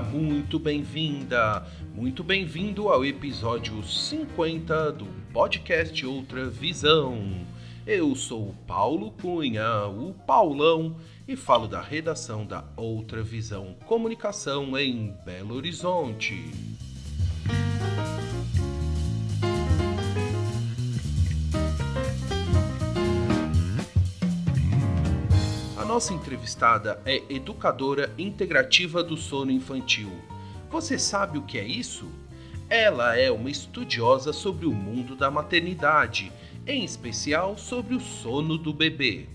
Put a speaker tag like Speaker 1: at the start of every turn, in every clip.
Speaker 1: Muito bem-vinda, muito bem-vindo ao episódio 50 do podcast Outra Visão. Eu sou Paulo Cunha, o Paulão, e falo da redação da Outra Visão Comunicação em Belo Horizonte. Nossa entrevistada é educadora integrativa do sono infantil. Você sabe o que é isso? Ela é uma estudiosa sobre o mundo da maternidade, em especial sobre o sono do bebê.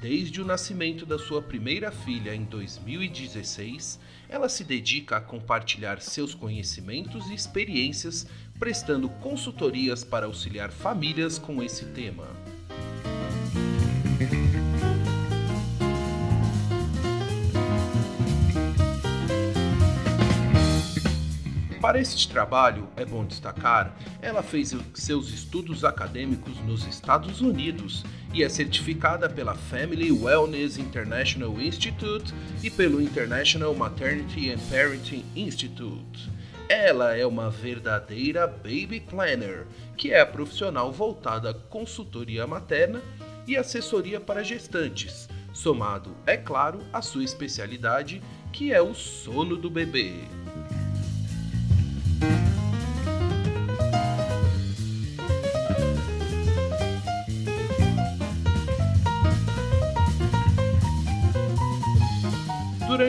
Speaker 1: Desde o nascimento da sua primeira filha em 2016, ela se dedica a compartilhar seus conhecimentos e experiências, prestando consultorias para auxiliar famílias com esse tema. Para este trabalho, é bom destacar, ela fez seus estudos acadêmicos nos Estados Unidos e é certificada pela Family Wellness International Institute e pelo International Maternity and Parenting Institute. Ela é uma verdadeira baby planner, que é a profissional voltada à consultoria materna e assessoria para gestantes, somado, é claro, à sua especialidade, que é o sono do bebê.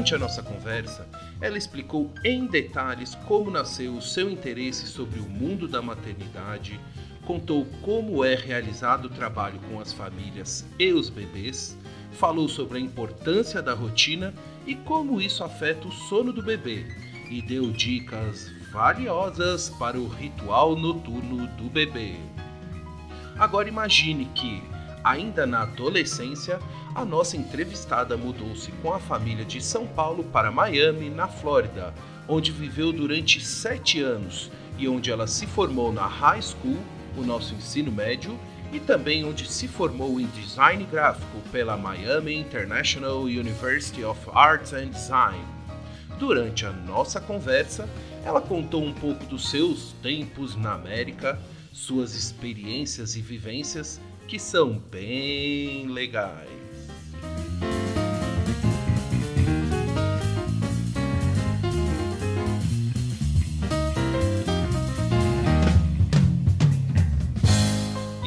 Speaker 1: Durante a nossa conversa, ela explicou em detalhes como nasceu o seu interesse sobre o mundo da maternidade, contou como é realizado o trabalho com as famílias e os bebês, falou sobre a importância da rotina e como isso afeta o sono do bebê, e deu dicas valiosas para o ritual noturno do bebê. Agora imagine que, ainda na adolescência, a nossa entrevistada mudou-se com a família de São Paulo para Miami, na Flórida, onde viveu durante sete anos e onde ela se formou na high school, o nosso ensino médio, e também onde se formou em design gráfico pela Miami International University of Arts and Design. Durante a nossa conversa, ela contou um pouco dos seus tempos na América, suas experiências e vivências que são bem legais.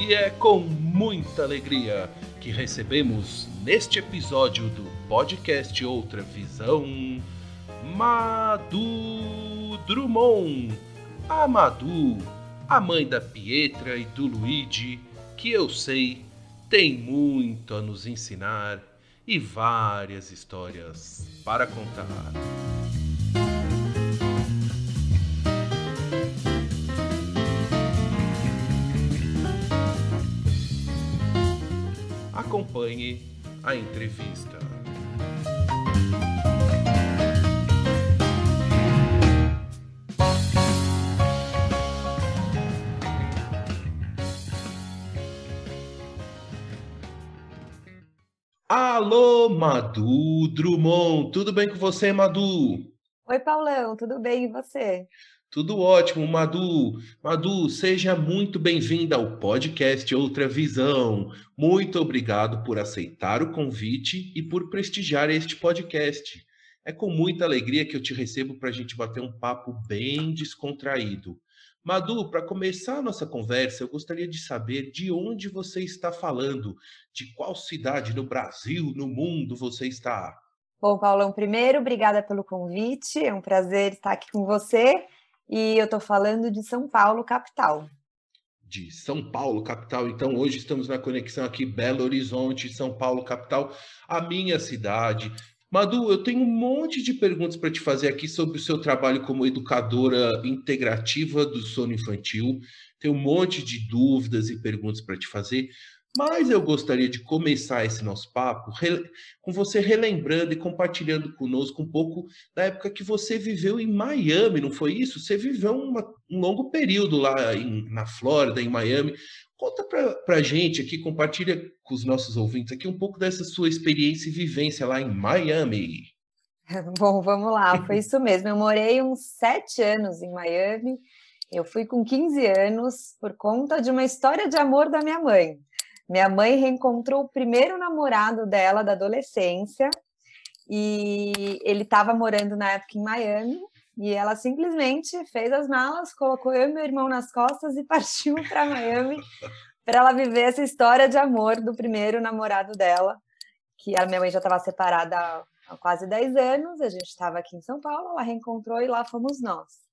Speaker 1: E é com muita alegria que recebemos neste episódio do podcast Outra Visão Madu Drummond. A Madu, a mãe da Pietra e do Luigi, que eu sei tem muito a nos ensinar e várias histórias para contar. Acompanhe a entrevista. Alô, Madu Drummond, tudo bem com você, Madu?
Speaker 2: Oi, Paulão, tudo bem e você?
Speaker 1: Tudo ótimo, Madu. Madu, seja muito bem-vinda ao podcast Outra Visão. Muito obrigado por aceitar o convite e por prestigiar este podcast. É com muita alegria que eu te recebo para a gente bater um papo bem descontraído. Madu, para começar a nossa conversa, eu gostaria de saber de onde você está falando, de qual cidade no Brasil, no mundo você está.
Speaker 2: Bom, Paulão, primeiro, obrigada pelo convite, é um prazer estar aqui com você. E eu estou falando de São Paulo, capital.
Speaker 1: De São Paulo, capital. Então, hoje estamos na conexão aqui, Belo Horizonte, São Paulo, capital, a minha cidade. Madu, eu tenho um monte de perguntas para te fazer aqui sobre o seu trabalho como educadora integrativa do sono infantil. Tenho um monte de dúvidas e perguntas para te fazer, mas eu gostaria de começar esse nosso papo com você relembrando e compartilhando conosco um pouco da época que você viveu em Miami, não foi isso? Você viveu uma, um longo período lá em, na Flórida, em Miami. Conta para a gente aqui, compartilha com os nossos ouvintes aqui um pouco dessa sua experiência e vivência lá em Miami.
Speaker 2: Bom, vamos lá, foi isso mesmo. Eu morei uns sete anos em Miami. Eu fui com 15 anos por conta de uma história de amor da minha mãe. Minha mãe reencontrou o primeiro namorado dela da adolescência e ele estava morando na época em Miami e ela simplesmente fez as malas, colocou eu e meu irmão nas costas e partiu para Miami para ela viver essa história de amor do primeiro namorado dela, que a minha mãe já estava separada há quase 10 anos, a gente estava aqui em São Paulo, ela reencontrou e lá fomos nós.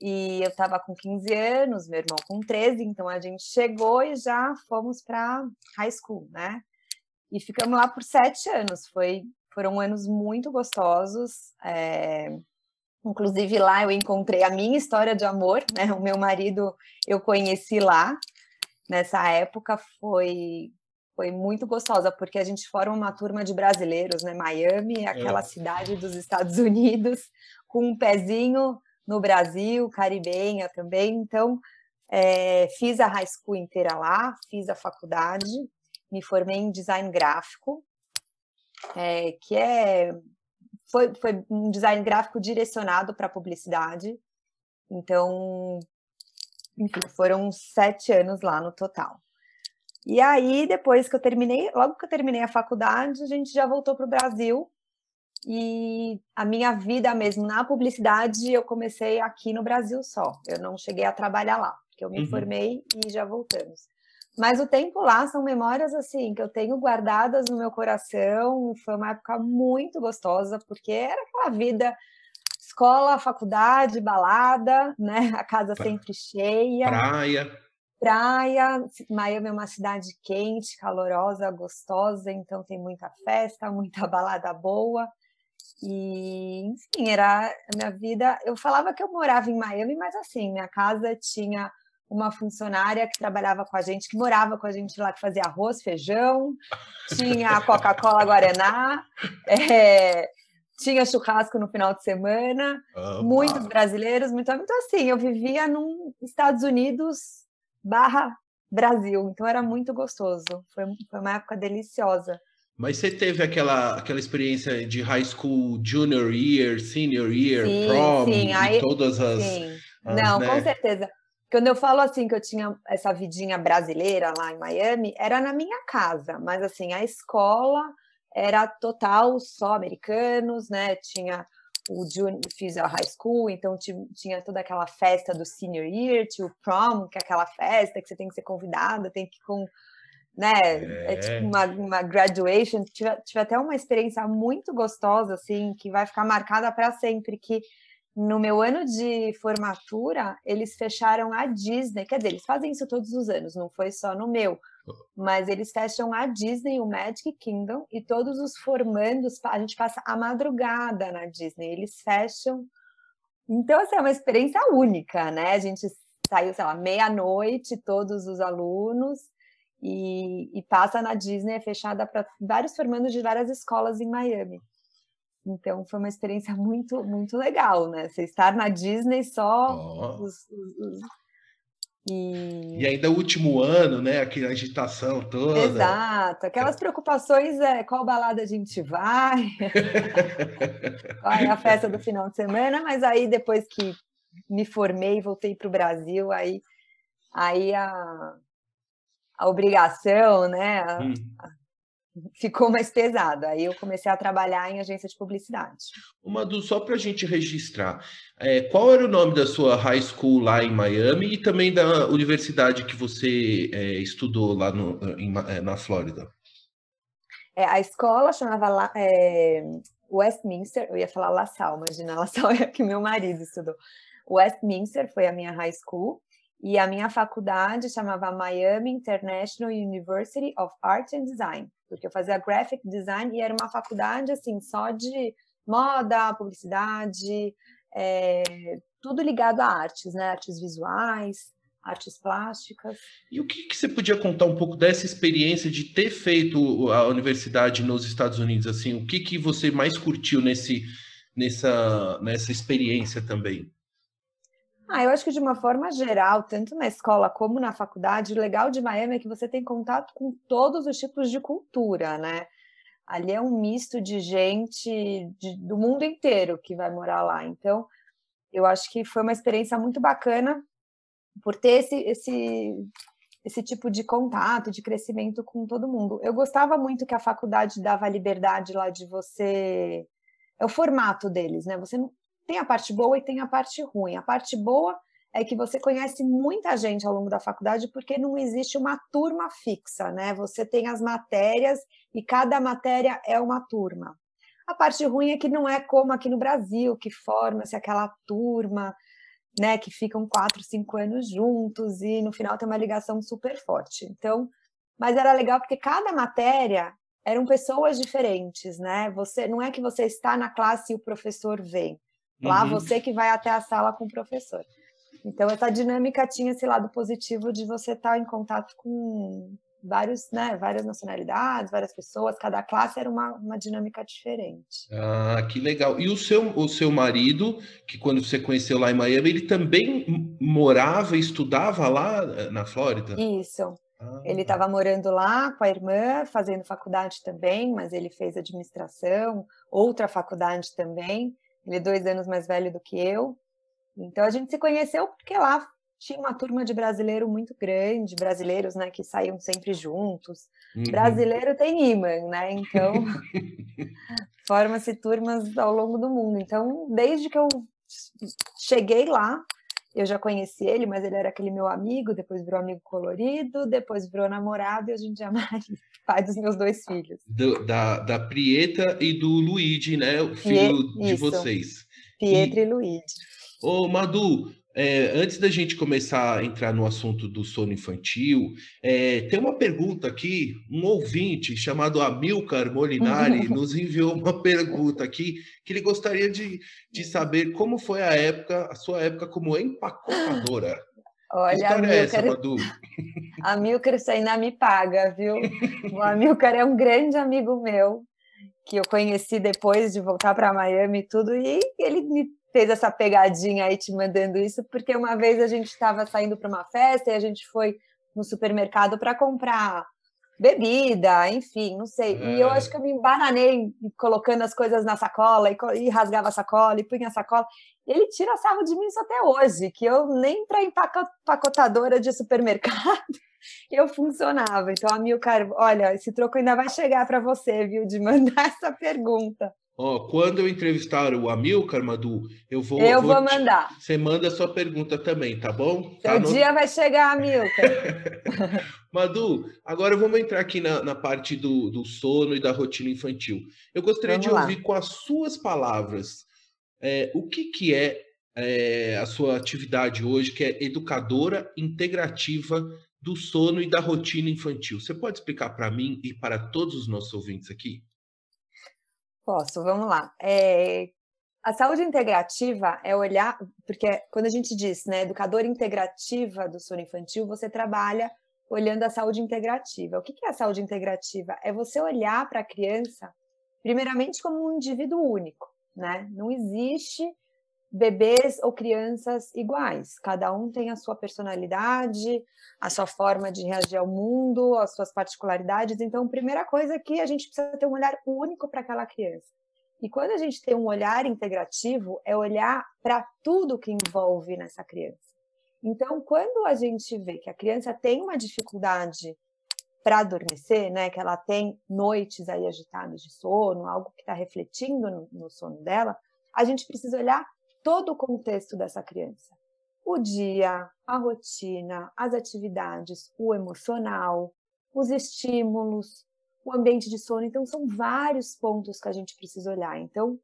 Speaker 2: E eu estava com 15 anos, meu irmão com 13, então a gente chegou e já fomos para high school, né? E ficamos lá por sete anos. Foi, foram anos muito gostosos. É... Inclusive lá eu encontrei a minha história de amor, né? O meu marido eu conheci lá. Nessa época foi foi muito gostosa porque a gente forma uma turma de brasileiros, né? Miami, aquela é. cidade dos Estados Unidos, com um pezinho no Brasil, caribenha também. Então, é, fiz a high school inteira lá, fiz a faculdade, me formei em design gráfico, é, que é foi, foi um design gráfico direcionado para publicidade. Então, enfim, foram sete anos lá no total. E aí, depois que eu terminei, logo que eu terminei a faculdade, a gente já voltou para o Brasil e a minha vida mesmo na publicidade eu comecei aqui no Brasil só. Eu não cheguei a trabalhar lá, porque eu me uhum. formei e já voltamos. Mas o tempo lá são memórias assim que eu tenho guardadas no meu coração. Foi uma época muito gostosa, porque era aquela vida escola, faculdade, balada, né? A casa sempre cheia.
Speaker 1: Praia.
Speaker 2: Praia, Miami é uma cidade quente, calorosa, gostosa, então tem muita festa, muita balada boa. E, enfim, era a minha vida. Eu falava que eu morava em Miami, mas assim, minha casa tinha uma funcionária que trabalhava com a gente, que morava com a gente lá, que fazia arroz, feijão, tinha Coca-Cola Guaraná, é, tinha churrasco no final de semana, muitos brasileiros, muito, então assim, eu vivia nos Estados Unidos barra Brasil, então era muito gostoso, foi, foi uma época deliciosa.
Speaker 1: Mas você teve aquela, aquela experiência de high school, junior year, senior year, sim, prom, sim. Aí, todas as. Sim.
Speaker 2: As, Não, né? com certeza. Quando eu falo assim que eu tinha essa vidinha brasileira lá em Miami, era na minha casa, mas assim, a escola era total só americanos, né? Tinha o junior, fiz a high school, então tinha toda aquela festa do senior year, tinha o prom, que é aquela festa que você tem que ser convidada, tem que ir com né? É, é tipo uma, uma graduation. Tive, tive até uma experiência muito gostosa, assim, que vai ficar marcada para sempre. Que no meu ano de formatura, eles fecharam a Disney. Quer dizer, eles fazem isso todos os anos, não foi só no meu. Mas eles fecham a Disney, o Magic Kingdom, e todos os formandos, a gente passa a madrugada na Disney. Eles fecham. Então, assim, é uma experiência única, né? A gente saiu, sei lá, meia-noite, todos os alunos, e, e passa na Disney, é fechada para vários formandos de várias escolas em Miami. Então foi uma experiência muito, muito legal, né? Você estar na Disney só oh. os, os, os...
Speaker 1: E... e... ainda o último ano, né? Aquela agitação toda.
Speaker 2: Exato, aquelas preocupações é qual balada a gente vai, qual é a festa do final de semana, mas aí depois que me formei e voltei para o Brasil, aí, aí a, a obrigação, né? Hum. ficou mais pesado. Aí eu comecei a trabalhar em agência de publicidade.
Speaker 1: Uma do só para a gente registrar, é, qual era o nome da sua high school lá em Miami e também da universidade que você é, estudou lá no, em, é, na Flórida?
Speaker 2: É, a escola chamava é, Westminster, eu ia falar La Salle, imagina, La Salle é que meu marido estudou. Westminster foi a minha high school E a minha faculdade chamava Miami International University of Art and Design, porque eu fazia graphic design e era uma faculdade assim só de moda, publicidade, é, tudo ligado a artes, né? Artes visuais, artes plásticas.
Speaker 1: E o que, que, você podia contar um pouco dessa experiência de ter feito a universidade nos Estados Unidos? Assim, o que, que você mais curtiu nesse, nessa, nessa experiência também?
Speaker 2: Ah, eu acho que de uma forma geral, tanto na escola como na faculdade, o legal de Miami é que você tem contato com todos os tipos de cultura, né? Ali é um misto de gente de, do mundo inteiro que vai morar lá. Então, eu acho que foi uma experiência muito bacana por ter esse, esse, esse tipo de contato, de crescimento com todo mundo. Eu gostava muito que a faculdade dava a liberdade lá de você. É o formato deles, né? Você não tem a parte boa e tem a parte ruim. A parte boa é que você conhece muita gente ao longo da faculdade porque não existe uma turma fixa, né? Você tem as matérias e cada matéria é uma turma. A parte ruim é que não é como aqui no Brasil, que forma-se aquela turma, né, que ficam quatro, cinco anos juntos e no final tem uma ligação super forte. Então, mas era legal porque cada matéria eram pessoas diferentes, né? Você não é que você está na classe e o professor vem. Lá uhum. você que vai até a sala com o professor. Então, essa dinâmica tinha esse lado positivo de você estar em contato com vários, né, várias nacionalidades, várias pessoas, cada classe era uma, uma dinâmica diferente.
Speaker 1: Ah, que legal. E o seu, o seu marido, que quando você conheceu lá em Miami, ele também morava e estudava lá eh, na Flórida?
Speaker 2: Isso. Ah. Ele estava morando lá com a irmã, fazendo faculdade também, mas ele fez administração, outra faculdade também. Ele é dois anos mais velho do que eu. Então a gente se conheceu porque lá tinha uma turma de brasileiro muito grande, brasileiros, né, que saíam sempre juntos. Uhum. Brasileiro tem imã, né? Então forma-se turmas ao longo do mundo. Então, desde que eu cheguei lá, eu já conheci ele, mas ele era aquele meu amigo, depois virou amigo colorido, depois virou namorado e a gente já mais pai dos meus dois filhos.
Speaker 1: Do, da, da Prieta e do Luigi, né? O filho Pie... de Isso. vocês.
Speaker 2: Pietro e, e Luigi.
Speaker 1: Ô, Madu, é, antes da gente começar a entrar no assunto do sono infantil, é, tem uma pergunta aqui. Um ouvinte chamado Amilcar Molinari nos enviou uma pergunta aqui que ele gostaria de, de saber como foi a época, a sua época como empacotadora.
Speaker 2: Olha, que história Amilcar, é essa, Madu? Amilcar, isso ainda me paga, viu? O Amilcar é um grande amigo meu que eu conheci depois de voltar para Miami e tudo, e ele me fez essa pegadinha aí te mandando isso, porque uma vez a gente estava saindo para uma festa e a gente foi no supermercado para comprar bebida, enfim, não sei. É. E eu é. acho que eu me embananei colocando as coisas na sacola e, e, rasgava a sacola e punha a sacola. Ele tira sarro de mim isso até hoje, que eu nem para empacotadora de supermercado eu funcionava. Então, a Milcar, olha, esse troco ainda vai chegar para você, viu, de mandar essa pergunta.
Speaker 1: Ó, quando eu entrevistar o Amilcar, Madu, eu vou.
Speaker 2: Eu vou, vou mandar.
Speaker 1: Te... Você manda a sua pergunta também, tá bom?
Speaker 2: Seu
Speaker 1: tá
Speaker 2: no... dia vai chegar, Amilcar.
Speaker 1: Madu, agora vamos entrar aqui na, na parte do, do, sono e da rotina infantil. Eu gostaria vamos de lá. ouvir com as suas palavras é, o que, que é, é a sua atividade hoje, que é educadora integrativa do sono e da rotina infantil. Você pode explicar para mim e para todos os nossos ouvintes aqui?
Speaker 2: Posso, vamos lá. É, a saúde integrativa é olhar, porque quando a gente diz, né, educadora integrativa do sono infantil, você trabalha olhando a saúde integrativa. O que é a saúde integrativa? É você olhar para a criança, primeiramente, como um indivíduo único, né? Não existe bebês ou crianças iguais. Cada um tem a sua personalidade, a sua forma de reagir ao mundo, as suas particularidades. Então, primeira coisa é que a gente precisa ter um olhar único para aquela criança. E quando a gente tem um olhar integrativo, é olhar para tudo que envolve nessa criança. Então, quando a gente vê que a criança tem uma dificuldade para adormecer, né, que ela tem noites aí agitadas de sono, algo que está refletindo no, no sono dela, a gente precisa olhar todo o contexto dessa criança. O dia, a rotina, as atividades, o emocional, os estímulos, o ambiente de sono. Então, são vários pontos que a gente precisa olhar. Então,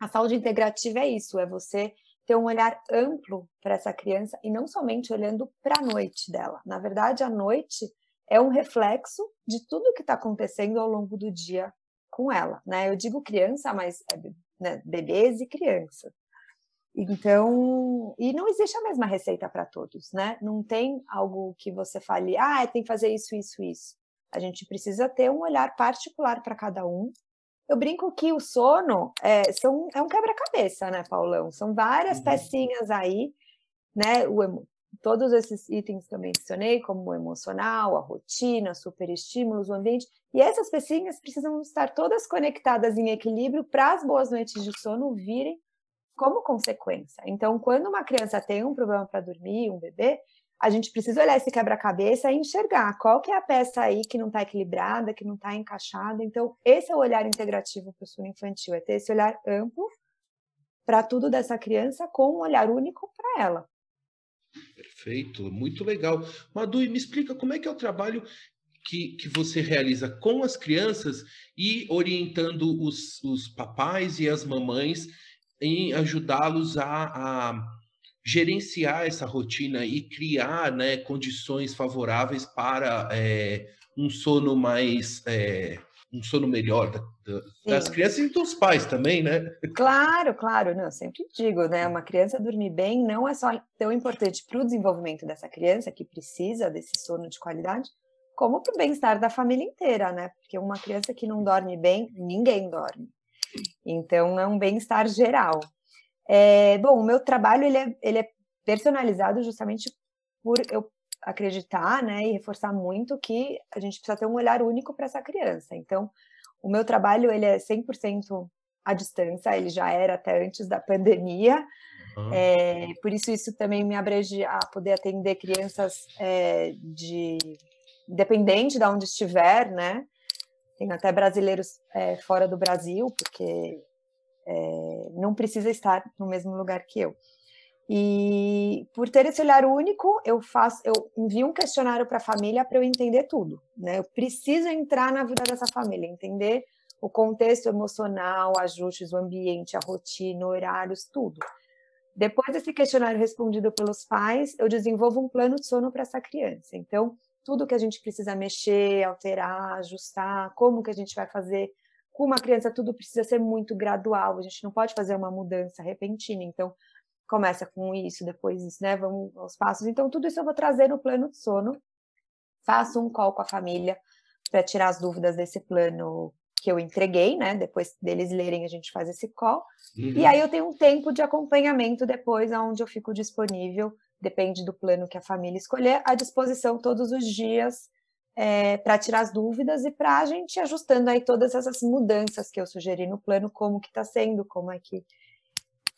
Speaker 2: a saúde integrativa é isso: é você ter um olhar amplo para essa criança e não somente olhando para a noite dela. Na verdade, a noite é um reflexo de tudo que está acontecendo ao longo do dia com ela, né? Eu digo criança, mas é, né, bebês e crianças. Então, e não existe a mesma receita para todos, né? Não tem algo que você fale, ah, tem que fazer isso, isso, isso. A gente precisa ter um olhar particular para cada um eu brinco que o sono é, são, é um quebra-cabeça, né, Paulão? São várias uhum. pecinhas aí, né? O, todos esses itens que eu mencionei, como o emocional, a rotina, superestímulos, o ambiente, e essas pecinhas precisam estar todas conectadas em equilíbrio para as boas noites de sono virem como consequência. Então, quando uma criança tem um problema para dormir, um bebê, a gente precisa olhar esse quebra-cabeça e enxergar qual que é a peça aí que não está equilibrada, que não está encaixada. Então, esse é o olhar integrativo para o sono infantil, é ter esse olhar amplo para tudo dessa criança com um olhar único para ela.
Speaker 1: Perfeito, muito legal. Madu, me explica como é que é o trabalho que, que você realiza com as crianças e orientando os, os papais e as mamães em ajudá-los a, a gerenciar essa rotina e criar né, condições favoráveis para é, um sono mais é, um sono melhor da, da, das crianças e dos pais também, né?
Speaker 2: Claro, claro, não, eu sempre digo, né? Uma criança dormir bem não é só tão importante para o desenvolvimento dessa criança que precisa desse sono de qualidade, como para o bem-estar da família inteira, né? Porque uma criança que não dorme bem, ninguém dorme. Então é um bem-estar geral. É, bom, o meu trabalho ele é, ele é personalizado justamente por eu acreditar né, e reforçar muito que a gente precisa ter um olhar único para essa criança. Então, o meu trabalho ele é 100% à distância, ele já era até antes da pandemia, uhum. é, por isso isso também me abrange a poder atender crianças é, de independente de onde estiver, né? Tem até brasileiros é, fora do Brasil, porque é, não precisa estar no mesmo lugar que eu. E por ter esse olhar único, eu faço, eu envio um questionário para a família para eu entender tudo, né? Eu preciso entrar na vida dessa família, entender o contexto emocional, ajustes, o ambiente, a rotina, horários, tudo. Depois desse questionário respondido pelos pais, eu desenvolvo um plano de sono para essa criança. Então, tudo que a gente precisa mexer, alterar, ajustar, como que a gente vai fazer com uma criança tudo precisa ser muito gradual, a gente não pode fazer uma mudança repentina. Então, começa com isso, depois isso, né? Vamos aos passos. Então, tudo isso eu vou trazer no plano de sono. Faço um call com a família para tirar as dúvidas desse plano que eu entreguei, né? Depois deles lerem, a gente faz esse call. Uhum. E aí eu tenho um tempo de acompanhamento depois, onde eu fico disponível, depende do plano que a família escolher, à disposição todos os dias é, para tirar as dúvidas e para a gente ajustando aí todas essas mudanças que eu sugeri no plano, como que está sendo, como é que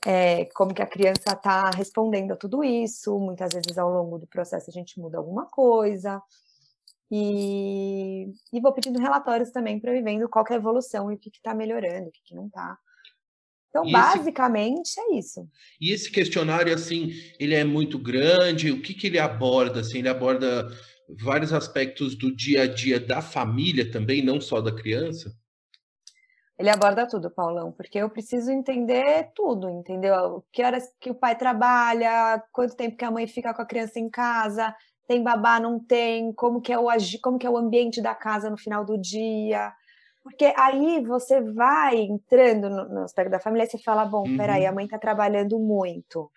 Speaker 2: é, como que a criança está respondendo a tudo isso. Muitas vezes ao longo do processo a gente muda alguma coisa. E, e vou pedindo relatórios também para ir vendo qual é a evolução e o que está melhorando, o que, que não está. Então, e basicamente esse, é isso.
Speaker 1: E esse questionário, assim, ele é muito grande? O que, que ele aborda? Assim, ele aborda vários aspectos do dia a dia da família também, não só da criança?
Speaker 2: Ele aborda tudo, Paulão, porque eu preciso entender tudo, entendeu? Que horas que o pai trabalha, quanto tempo que a mãe fica com a criança em casa, tem babá, não tem, como que é o, como que é o ambiente da casa no final do dia. Porque aí você vai entrando no, no aspecto da família e você fala, bom, uhum. peraí, a mãe está trabalhando muito.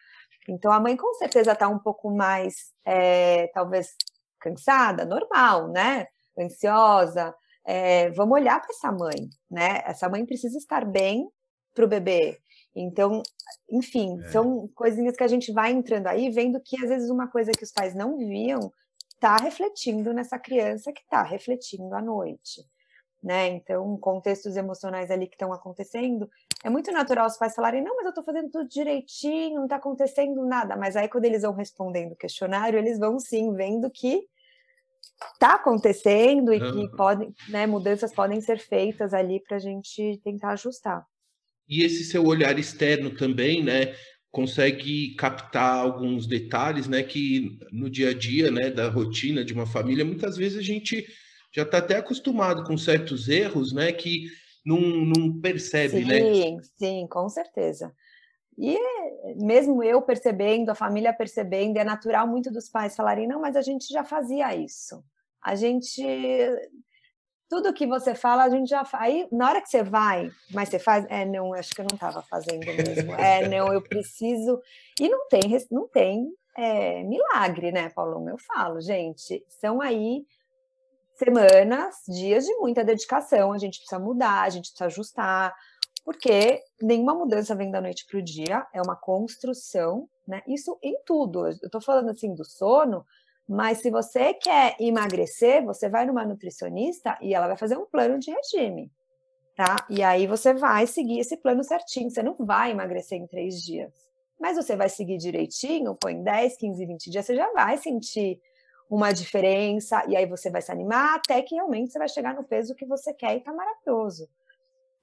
Speaker 2: Então a mãe com certeza está um pouco mais, é, talvez, cansada, normal, né? Ansiosa. É, vamos olhar para essa mãe, né? Essa mãe precisa estar bem para o bebê. Então, enfim, é. são coisinhas que a gente vai entrando aí, vendo que às vezes uma coisa que os pais não viam está refletindo nessa criança que está refletindo à noite. Né? Então, contextos emocionais ali que estão acontecendo, é muito natural os pais falarem: não, mas eu estou fazendo tudo direitinho, não está acontecendo nada. Mas aí, quando eles vão respondendo o questionário, eles vão sim vendo que está acontecendo e que podem, né, mudanças podem ser feitas ali para a gente tentar ajustar.
Speaker 1: E esse seu olhar externo também, né, consegue captar alguns detalhes, né, que no dia a dia, né, da rotina de uma família, muitas vezes a gente já está até acostumado com certos erros, né, que não, não percebe,
Speaker 2: sim,
Speaker 1: né?
Speaker 2: Sim, sim, com certeza. E mesmo eu percebendo, a família percebendo, é natural muito dos pais falarem: não, mas a gente já fazia isso. A gente. Tudo que você fala, a gente já. Aí, na hora que você vai, mas você faz. É, não, acho que eu não estava fazendo mesmo. É, não, eu preciso. E não tem, não tem é, milagre, né, Paulão? Eu falo, gente, são aí semanas, dias de muita dedicação. A gente precisa mudar, a gente precisa ajustar porque nenhuma mudança vem da noite para o dia, é uma construção, né? Isso em tudo. Eu estou falando assim do sono, mas se você quer emagrecer, você vai numa nutricionista e ela vai fazer um plano de regime, tá? E aí você vai seguir esse plano certinho. Você não vai emagrecer em três dias, mas você vai seguir direitinho, pô, em 10, 15, 20 dias você já vai sentir uma diferença, e aí você vai se animar até que realmente você vai chegar no peso que você quer e tá maravilhoso.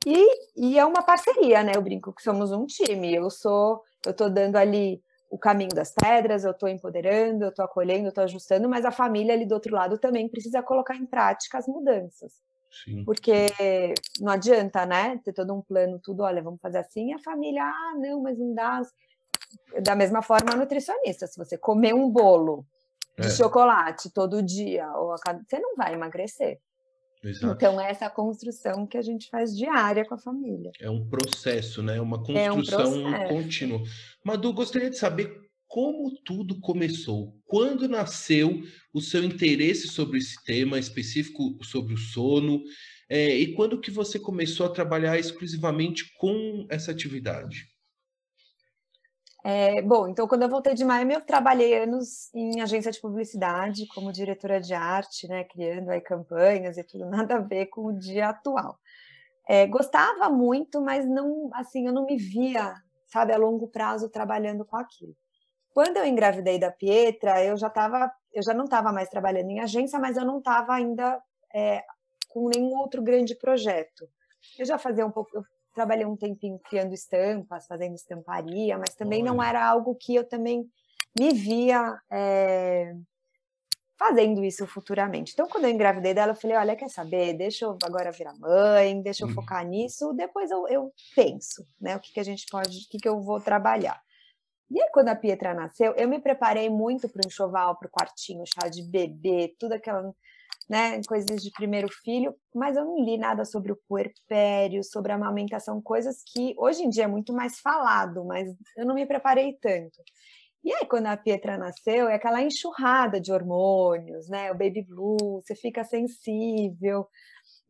Speaker 2: E, e é uma parceria, né? Eu brinco que somos um time. Eu sou, eu estou dando ali o caminho das pedras, eu estou empoderando, eu estou acolhendo, eu estou ajustando, mas a família ali do outro lado também precisa colocar em prática as mudanças. Sim. Porque não adianta, né? Ter todo um plano, tudo, olha, vamos fazer assim, e a família, ah, não, mas não dá. Da mesma forma, a nutricionista, se você comer um bolo de é. chocolate todo dia, ou a cada... você não vai emagrecer. Exato. Então, é essa construção que a gente faz diária com a família.
Speaker 1: É um processo, né? Uma construção é um contínua. Madu, gostaria de saber como tudo começou. Quando nasceu o seu interesse sobre esse tema específico sobre o sono? É, e quando que você começou a trabalhar exclusivamente com essa atividade?
Speaker 2: É, bom, então quando eu voltei de Miami, eu trabalhei anos em agência de publicidade como diretora de arte, né, criando aí campanhas e tudo, nada a ver com o dia atual. É, gostava muito, mas não, assim, eu não me via, sabe, a longo prazo trabalhando com aquilo. Quando eu engravidei da Pietra, eu já estava, eu já não estava mais trabalhando em agência, mas eu não estava ainda é, com nenhum outro grande projeto. Eu já fazia um pouco, eu trabalhei um tempinho criando estampas, fazendo estamparia, mas também Olha. não era algo que eu também me via é, fazendo isso futuramente. Então, quando eu engravidei dela, eu falei: olha, quer saber? Deixa eu agora virar mãe, deixa eu hum. focar nisso, depois eu, eu penso, né? O que, que a gente pode, o que, que eu vou trabalhar. E aí, quando a Pietra nasceu, eu me preparei muito para o enxoval, para o quartinho, chá de bebê, tudo aquela né, coisas de primeiro filho, mas eu não li nada sobre o puerpério, sobre a amamentação, coisas que hoje em dia é muito mais falado, mas eu não me preparei tanto. E aí, quando a Pietra nasceu, é aquela enxurrada de hormônios, né? O baby blue, você fica sensível.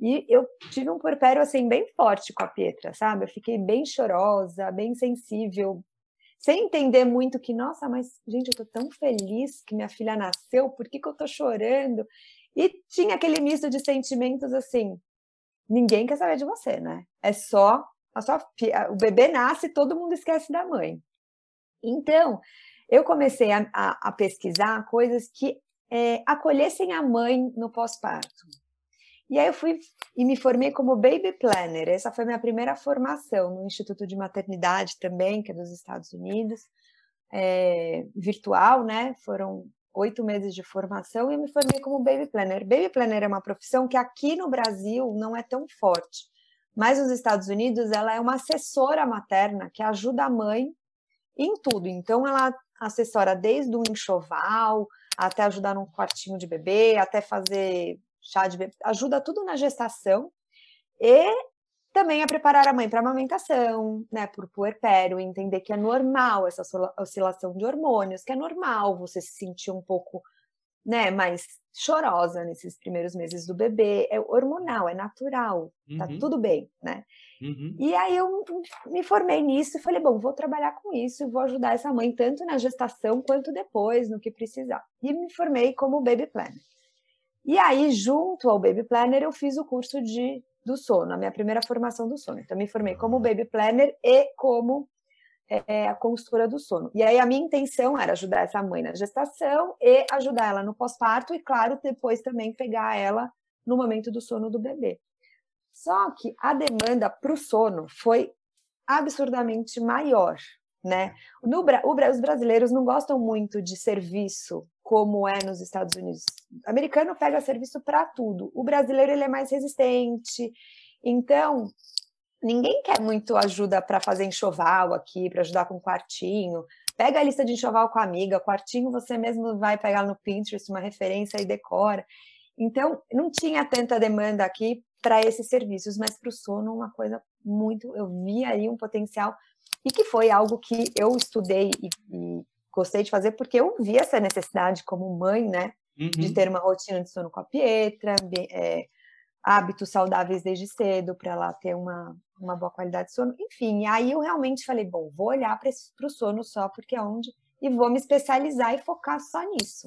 Speaker 2: E eu tive um puerpério, assim, bem forte com a Pietra, sabe? Eu fiquei bem chorosa, bem sensível, sem entender muito que, nossa, mas, gente, eu tô tão feliz que minha filha nasceu, por que, que eu tô chorando? E tinha aquele misto de sentimentos assim: ninguém quer saber de você, né? É só a sua o bebê nasce e todo mundo esquece da mãe. Então, eu comecei a, a, a pesquisar coisas que é, acolhessem a mãe no pós-parto. E aí eu fui e me formei como baby planner. Essa foi minha primeira formação no Instituto de Maternidade também, que é dos Estados Unidos, é, virtual, né? Foram oito meses de formação e me formei como baby planner. Baby planner é uma profissão que aqui no Brasil não é tão forte, mas nos Estados Unidos ela é uma assessora materna que ajuda a mãe em tudo. Então ela assessora desde o enxoval até ajudar num quartinho de bebê, até fazer chá de bebê, ajuda tudo na gestação e também a preparar a mãe para amamentação, né, por puerpério, entender que é normal essa oscilação de hormônios, que é normal você se sentir um pouco, né, mais chorosa nesses primeiros meses do bebê, é hormonal, é natural, tá uhum. tudo bem, né? Uhum. E aí eu me formei nisso e falei, bom, vou trabalhar com isso e vou ajudar essa mãe tanto na gestação quanto depois, no que precisar. E me formei como baby planner. E aí, junto ao baby planner, eu fiz o curso de do sono, a minha primeira formação do sono. Então, me formei como baby planner e como é, a consultora do sono. E aí, a minha intenção era ajudar essa mãe na gestação e ajudar ela no pós-parto, e, claro, depois também pegar ela no momento do sono do bebê. Só que a demanda para o sono foi absurdamente maior, né? No, o, os brasileiros não gostam muito de serviço como é nos Estados Unidos. O americano pega serviço para tudo. O brasileiro ele é mais resistente. Então, ninguém quer muito ajuda para fazer enxoval aqui, para ajudar com quartinho. Pega a lista de enxoval com a amiga, quartinho você mesmo vai pegar no Pinterest uma referência e decora. Então, não tinha tanta demanda aqui para esses serviços, mas para o sono uma coisa muito, eu vi aí um potencial e que foi algo que eu estudei e, e gostei de fazer porque eu vi essa necessidade como mãe, né, uhum. de ter uma rotina de sono com a Pietra, é, hábitos saudáveis desde cedo para ela ter uma, uma boa qualidade de sono, enfim. aí eu realmente falei, bom, vou olhar para o sono só porque é onde e vou me especializar e focar só nisso.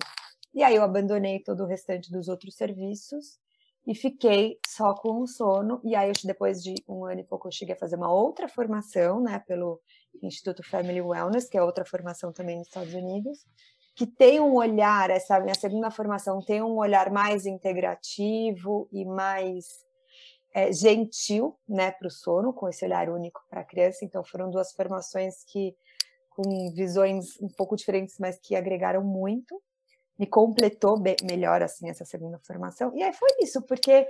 Speaker 2: E aí eu abandonei todo o restante dos outros serviços e fiquei só com o sono. E aí, depois de um ano e pouco, eu cheguei a fazer uma outra formação, né, pelo Instituto Family Wellness, que é outra formação também nos Estados Unidos, que tem um olhar, essa minha segunda formação tem um olhar mais integrativo e mais é, gentil, né, para o sono, com esse olhar único para a criança. Então, foram duas formações que com visões um pouco diferentes, mas que agregaram muito me completou melhor assim essa segunda formação. E aí foi isso, porque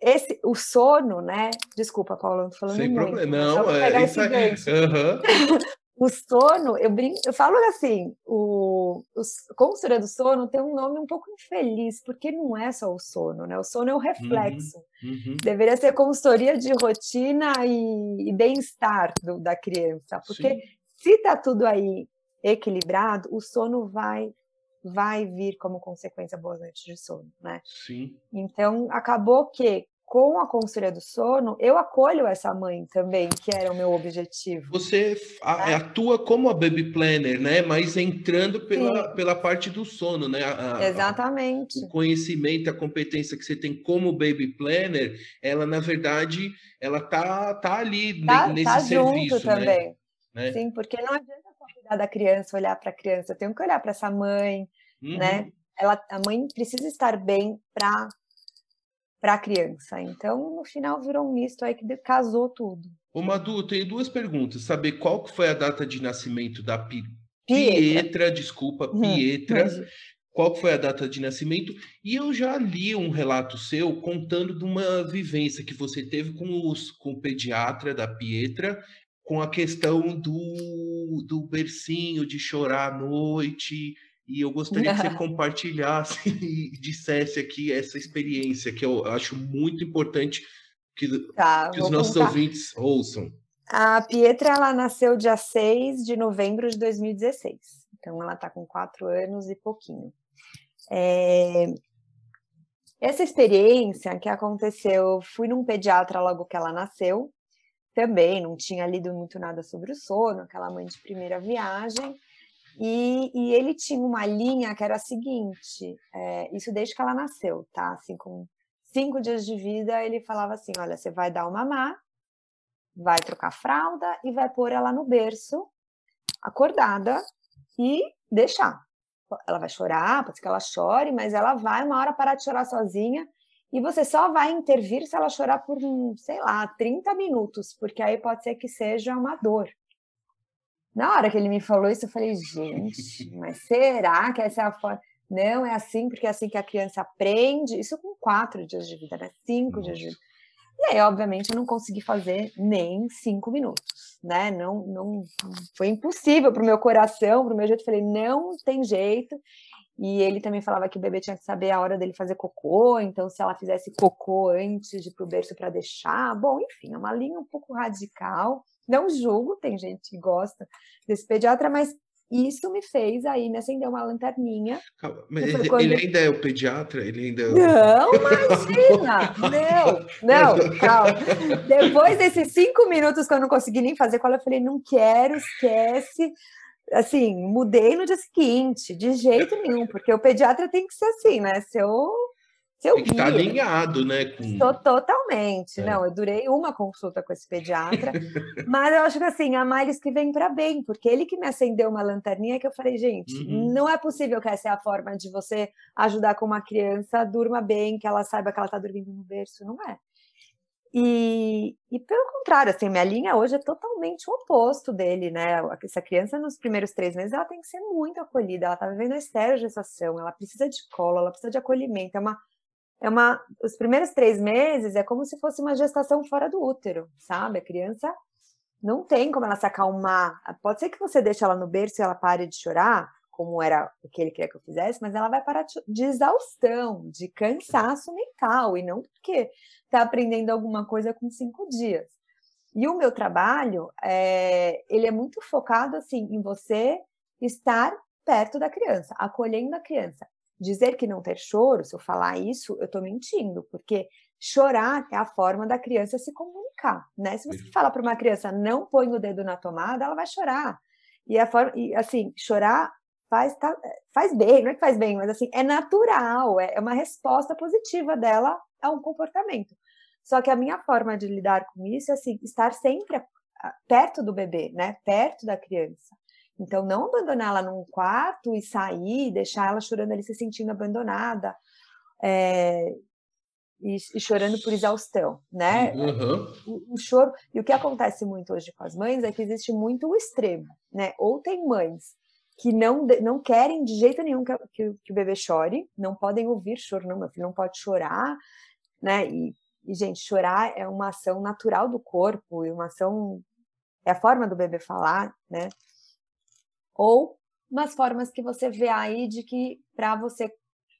Speaker 2: esse o sono, né? Desculpa, Paulo, não tô falando
Speaker 1: Sem
Speaker 2: muito.
Speaker 1: Problema. Não, é isso aí. Uhum.
Speaker 2: o sono, eu brinco, eu falo assim, o, o consultoria do sono tem um nome um pouco infeliz, porque não é só o sono, né? O sono é o reflexo. Uhum, uhum. Deveria ser consultoria de rotina e, e bem-estar da criança, porque Sim. se tá tudo aí equilibrado, o sono vai vai vir como consequência boas noites de sono, né?
Speaker 1: Sim.
Speaker 2: Então, acabou que com a consultoria do sono, eu acolho essa mãe também, que era o meu objetivo.
Speaker 1: Você né? atua como a baby planner, né? Mas entrando pela, pela parte do sono, né? A,
Speaker 2: Exatamente.
Speaker 1: A, o conhecimento, a competência que você tem como baby planner, ela na verdade, ela tá, tá ali
Speaker 2: tá,
Speaker 1: nesse
Speaker 2: tá
Speaker 1: serviço,
Speaker 2: junto né? também. Né? Sim, porque não adianta cuidar da criança, olhar para a criança, eu tenho que olhar para essa mãe, né? uhum. né? Ela, a mãe precisa estar bem para para a criança. Então, no final virou um misto aí que casou tudo.
Speaker 1: Ô Madu, tenho duas perguntas. Saber qual que foi a data de nascimento da Pi... Pietra. Pietra, desculpa, uhum. Pietra. Uhum. Qual foi a data de nascimento? E eu já li um relato seu contando de uma vivência que você teve com, os, com o pediatra da Pietra, com a questão do, do bercinho, de chorar à noite, e eu gostaria que você compartilhasse e dissesse aqui essa experiência, que eu acho muito importante que, tá, que os nossos contar. ouvintes ouçam.
Speaker 2: A Pietra ela nasceu dia 6 de novembro de 2016. Então ela está com quatro anos e pouquinho. É... Essa experiência que aconteceu, fui num pediatra logo que ela nasceu, também não tinha lido muito nada sobre o sono, aquela mãe de primeira viagem. E, e, ele tinha uma linha que era a seguinte, é, isso desde que ela nasceu, tá? Assim, com cinco dias de vida, ele falava assim: olha, você vai dar o mamar, vai trocar fralda e vai pôr ela no berço, acordada, e deixar. Ela vai chorar, pode ser que ela chore, mas ela vai uma hora parar de chorar sozinha. E você só vai intervir se ela chorar por, sei lá, 30 minutos, porque aí pode ser que seja uma dor. Na hora que ele me falou isso, eu falei, gente, mas será que essa é a forma? Não, é assim, porque é assim que a criança aprende. Isso com quatro dias de vida, né? Cinco Nossa. dias de vida. E aí, obviamente, eu não consegui fazer nem cinco minutos, né? Não, não foi impossível para o meu coração, para o meu jeito. Eu falei, não tem jeito. E ele também falava que o bebê tinha que saber a hora dele fazer cocô, então se ela fizesse cocô antes de ir pro berço para deixar, bom, enfim, é uma linha um pouco radical. Não julgo, tem gente que gosta desse pediatra, mas isso me fez aí me acender uma lanterninha.
Speaker 1: Calma, mas ele, ele, ainda é o pediatra? Ele ainda é
Speaker 2: Não, imagina! não, não, calma. Depois desses cinco minutos que eu não consegui nem fazer cola, eu falei, não quero, esquece. Assim, mudei no dia seguinte, de jeito nenhum, porque o pediatra tem que ser assim, né? Se eu
Speaker 1: seu Tem que estar tá alinhado, né? Com...
Speaker 2: Estou totalmente. É. Não, eu durei uma consulta com esse pediatra, mas eu acho que assim, a mais que vem para bem, porque ele que me acendeu uma lanterninha que eu falei, gente, uhum. não é possível que essa é a forma de você ajudar com uma criança durma bem, que ela saiba que ela está dormindo no berço, não é. E, e, pelo contrário, assim, minha linha hoje é totalmente o oposto dele, né? Essa criança, nos primeiros três meses, ela tem que ser muito acolhida, ela está vivendo a estéreo gestação, ela precisa de colo, ela precisa de acolhimento, é uma é uma. Os primeiros três meses é como se fosse uma gestação fora do útero, sabe? A criança não tem como ela se acalmar. Pode ser que você deixe ela no berço e ela pare de chorar, como era o que ele queria que eu fizesse, mas ela vai parar de exaustão, de cansaço mental, e não porque está aprendendo alguma coisa com cinco dias. E o meu trabalho, é, ele é muito focado assim em você estar perto da criança, acolhendo a criança. Dizer que não ter choro, se eu falar isso, eu estou mentindo, porque chorar é a forma da criança se comunicar, né? Se você fala para uma criança não põe o dedo na tomada, ela vai chorar. E a forma, e assim, chorar faz, tá, faz bem, não é que faz bem, mas assim, é natural, é, é uma resposta positiva dela a um comportamento. Só que a minha forma de lidar com isso é assim, estar sempre perto do bebê, né? Perto da criança. Então, não abandonar ela num quarto e sair, deixar ela chorando ali, se sentindo abandonada é, e, e, chorando por exaustão, né?
Speaker 1: Uhum.
Speaker 2: O, o, choro. E o que acontece muito hoje com as mães é que existe muito o extremo, né? Ou tem mães que não, não querem de jeito nenhum que, que, que o bebê chore, não podem ouvir choro, não, meu filho não pode chorar, né? E, e, gente, chorar é uma ação natural do corpo, e uma ação. É a forma do bebê falar, né? ou umas formas que você vê aí de que para você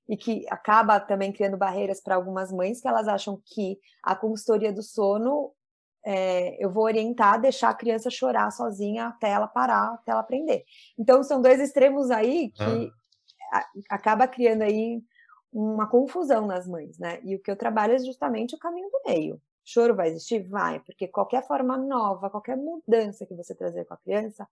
Speaker 2: e que acaba também criando barreiras para algumas mães que elas acham que a consultoria do sono é, eu vou orientar, deixar a criança chorar sozinha até ela parar, até ela aprender. Então são dois extremos aí que ah. acaba criando aí uma confusão nas mães, né? E o que eu trabalho é justamente o caminho do meio. Choro vai existir? Vai, porque qualquer forma nova, qualquer mudança que você trazer com a criança,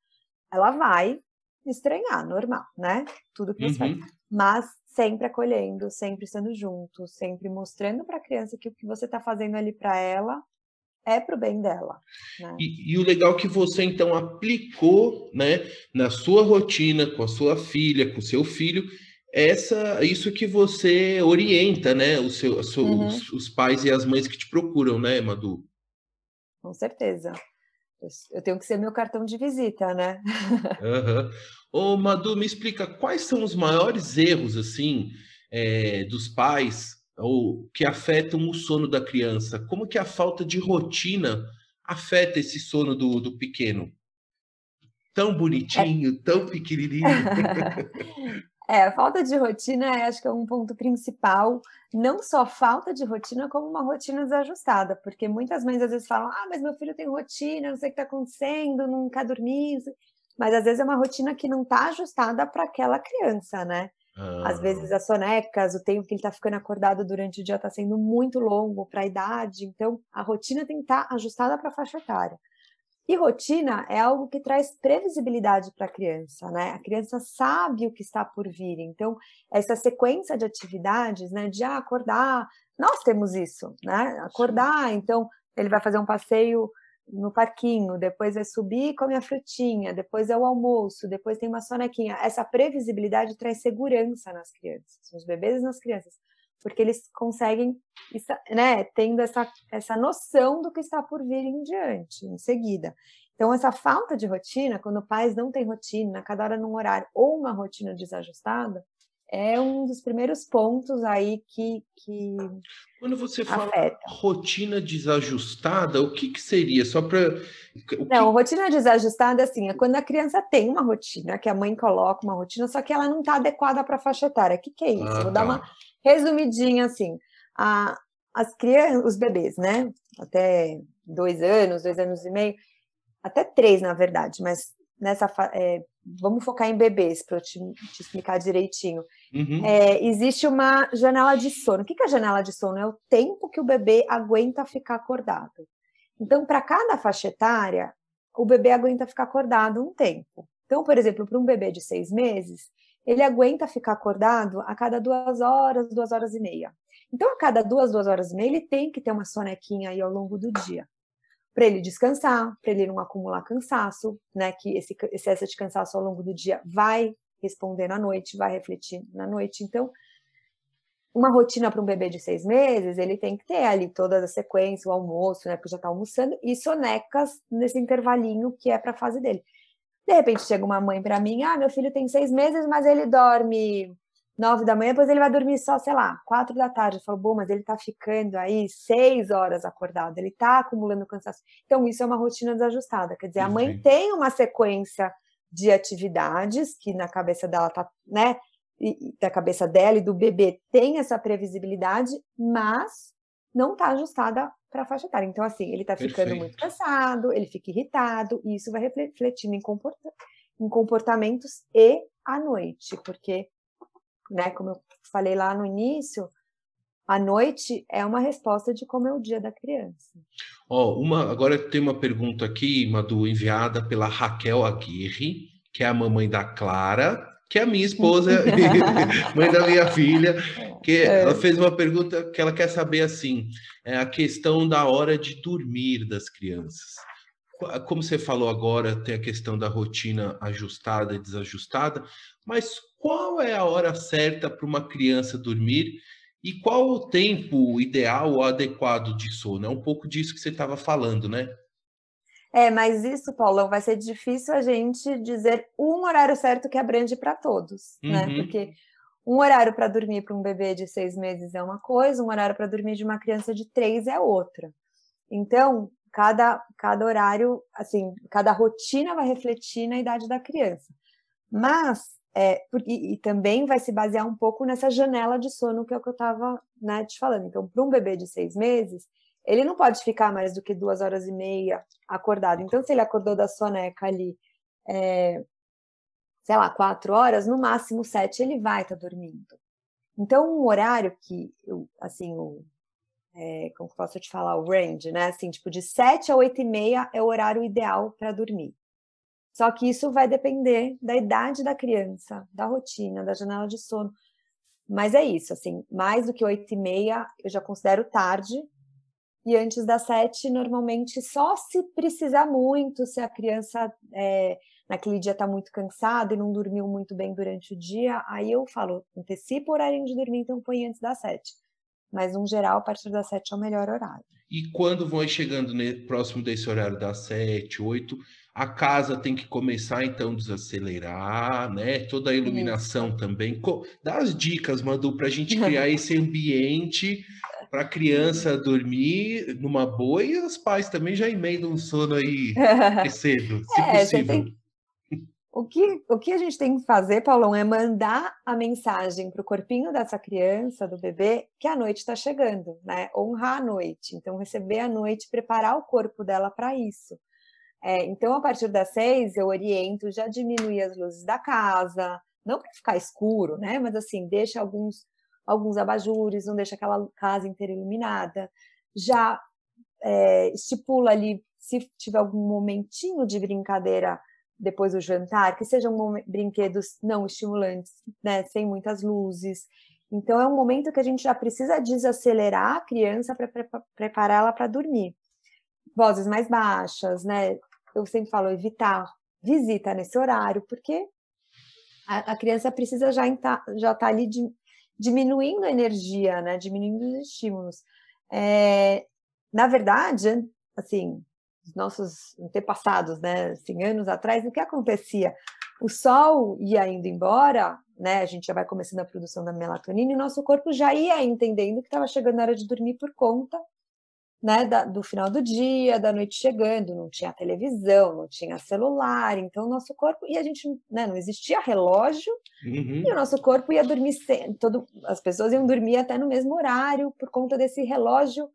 Speaker 2: ela vai estranhar, normal, né? Tudo que você uhum. faz. Mas sempre acolhendo, sempre estando junto, sempre mostrando para a criança que o que você está fazendo ali para ela é para o bem dela. Né?
Speaker 1: E, e, o legal é que você então aplicou, né, na sua rotina com a sua filha, com o seu filho, essa, isso que você orienta, né, o seu, seu uhum. os, os, pais e as mães que te procuram, né, Madu?
Speaker 2: Com certeza. Eu tenho que ser meu cartão de visita, né?
Speaker 1: Uhum. Ô, Madu, me explica quais são os maiores erros, assim, é, dos pais ou que afetam o sono da criança? Como que a falta de rotina afeta esse sono do, do pequeno? Tão bonitinho, é... tão pequenininho.
Speaker 2: É, a falta de rotina acho que é um ponto principal, não só falta de rotina, como uma rotina desajustada, porque muitas mães às vezes falam, ah, mas meu filho tem rotina, não sei o que está acontecendo, não quer dormir, mas às vezes é uma rotina que não está ajustada para aquela criança, né? Ah. Às vezes as sonecas, o tempo que ele está ficando acordado durante o dia está sendo muito longo para a idade, então a rotina tem que estar tá ajustada para a faixa etária. E rotina é algo que traz previsibilidade para a criança, né? A criança sabe o que está por vir. Então, essa sequência de atividades, né, de ah, acordar, nós temos isso, né? Acordar, então ele vai fazer um passeio no parquinho, depois vai subir come a frutinha, depois é o almoço, depois tem uma sonequinha. Essa previsibilidade traz segurança nas crianças, nos bebês e nas crianças porque eles conseguem, né, tendo essa, essa noção do que está por vir em diante, em seguida. Então, essa falta de rotina, quando pais não têm rotina, cada hora num horário, ou uma rotina desajustada, é um dos primeiros pontos aí que. que
Speaker 1: Quando você fala afeta. rotina desajustada, o que, que seria? Só para.
Speaker 2: Não, rotina desajustada, assim, é quando a criança tem uma rotina, que a mãe coloca uma rotina, só que ela não está adequada para a faixa etária. O que, que é isso? Ah, Vou tá. dar uma resumidinha assim. A, as crianças, os bebês, né? Até dois anos, dois anos e meio, até três, na verdade, mas nessa é, vamos focar em bebês para eu te, te, explicar direitinho. Uhum. É, existe uma janela de sono. O que é a janela de sono? É o tempo que o bebê aguenta ficar acordado. Então, para cada faixa etária, o bebê aguenta ficar acordado um tempo. Então, por exemplo, para um bebê de seis meses, ele aguenta ficar acordado a cada duas horas, duas horas e meia. Então, a cada duas, duas horas e meia, ele tem que ter uma sonequinha aí ao longo do dia. Para ele descansar, para ele não acumular cansaço, né? Que esse excesso de cansaço ao longo do dia vai responder na noite, vai refletir na noite. Então, uma rotina para um bebê de seis meses, ele tem que ter ali toda a sequência, o almoço, né? Porque já está almoçando, e sonecas nesse intervalinho que é para a fase dele. De repente chega uma mãe para mim, ah, meu filho tem seis meses, mas ele dorme nove da manhã, depois ele vai dormir só, sei lá, quatro da tarde. Eu falo, bom, mas ele tá ficando aí seis horas acordado, ele tá acumulando cansaço. Então, isso é uma rotina desajustada. Quer dizer, a mãe tem uma sequência de atividades que na cabeça dela tá, né? E, da cabeça dela e do bebê tem essa previsibilidade, mas não tá ajustada para a faixa etária. Então, assim, ele está ficando muito cansado, ele fica irritado, e isso vai refletindo em, comporta em comportamentos e à noite, porque, né, como eu falei lá no início, a noite é uma resposta de como é o dia da criança.
Speaker 1: Ó, oh, uma, agora tem uma pergunta aqui, Madu, enviada pela Raquel Aguirre, que é a mamãe da Clara, que é a minha esposa, mãe da minha filha, que é. ela fez uma pergunta que ela quer saber assim, é a questão da hora de dormir das crianças. Como você falou agora, tem a questão da rotina ajustada e desajustada, mas qual é a hora certa para uma criança dormir e qual o tempo ideal ou adequado de sono? É um pouco disso que você estava falando, né?
Speaker 2: É, mas isso, Paulão, vai ser difícil a gente dizer um horário certo que abrange para todos, né? uhum. né? Porque um horário para dormir para um bebê de seis meses é uma coisa, um horário para dormir de uma criança de três é outra. Então, cada, cada horário, assim, cada rotina vai refletir na idade da criança. Mas, é, e, e, também vai se basear um pouco nessa janela de sono que é o que eu estava né, te falando. Então, para um bebê de seis meses, ele não pode ficar mais do que duas horas e meia acordado. Então, se ele acordou da soneca ali, é, sei lá, quatro horas, no máximo sete ele vai estar tá dormindo. Então, um horário que, assim, o, é, como posso te falar, o range, né? Assim, tipo, de sete a oito e meia é o horário ideal para dormir. Só que isso vai depender da idade da criança, da rotina, da janela de sono. Mas é isso, assim, mais do que oito e meia eu já considero tarde, e antes das sete, normalmente só se precisar muito, se a criança é, naquele dia está muito cansada e não dormiu muito bem durante o dia, aí eu falo, antecipa o horário de dormir, então põe antes das sete. Mas, no geral, a partir das sete é o melhor horário.
Speaker 1: E quando vão chegando próximo desse horário das sete, oito, a casa tem que começar então a desacelerar, né? Toda a iluminação Isso. também. Dá as dicas, Madu, para a gente criar esse ambiente para a criança dormir numa boa e os pais também já emendam um sono aí cedo, se é, possível. Tem...
Speaker 2: O que, o que a gente tem que fazer, Paulão, é mandar a mensagem para o corpinho dessa criança, do bebê, que a noite está chegando, né? Honrar a noite. Então, receber a noite, preparar o corpo dela para isso. É, então, a partir das seis, eu oriento já diminuir as luzes da casa, não para ficar escuro, né? Mas assim, deixa alguns alguns abajures, não deixa aquela casa inteira iluminada, já é, estipula ali, se tiver algum momentinho de brincadeira depois do jantar, que sejam brinquedos não estimulantes, né, sem muitas luzes. Então, é um momento que a gente já precisa desacelerar a criança para prepará-la para dormir. Vozes mais baixas, né? Eu sempre falo evitar visita nesse horário, porque a, a criança precisa já estar já tá ali de, diminuindo a energia, né? Diminuindo os estímulos. É, na verdade, assim, os nossos antepassados, né? Assim, anos atrás, o que acontecia? O sol ia indo embora, né? A gente já vai começando a produção da melatonina e nosso corpo já ia entendendo que estava chegando a hora de dormir por conta né, da, do final do dia, da noite chegando, não tinha televisão, não tinha celular, então o nosso corpo, e a gente, né, não existia relógio, uhum. e o nosso corpo ia dormir, todo, as pessoas iam dormir até no mesmo horário, por conta desse relógio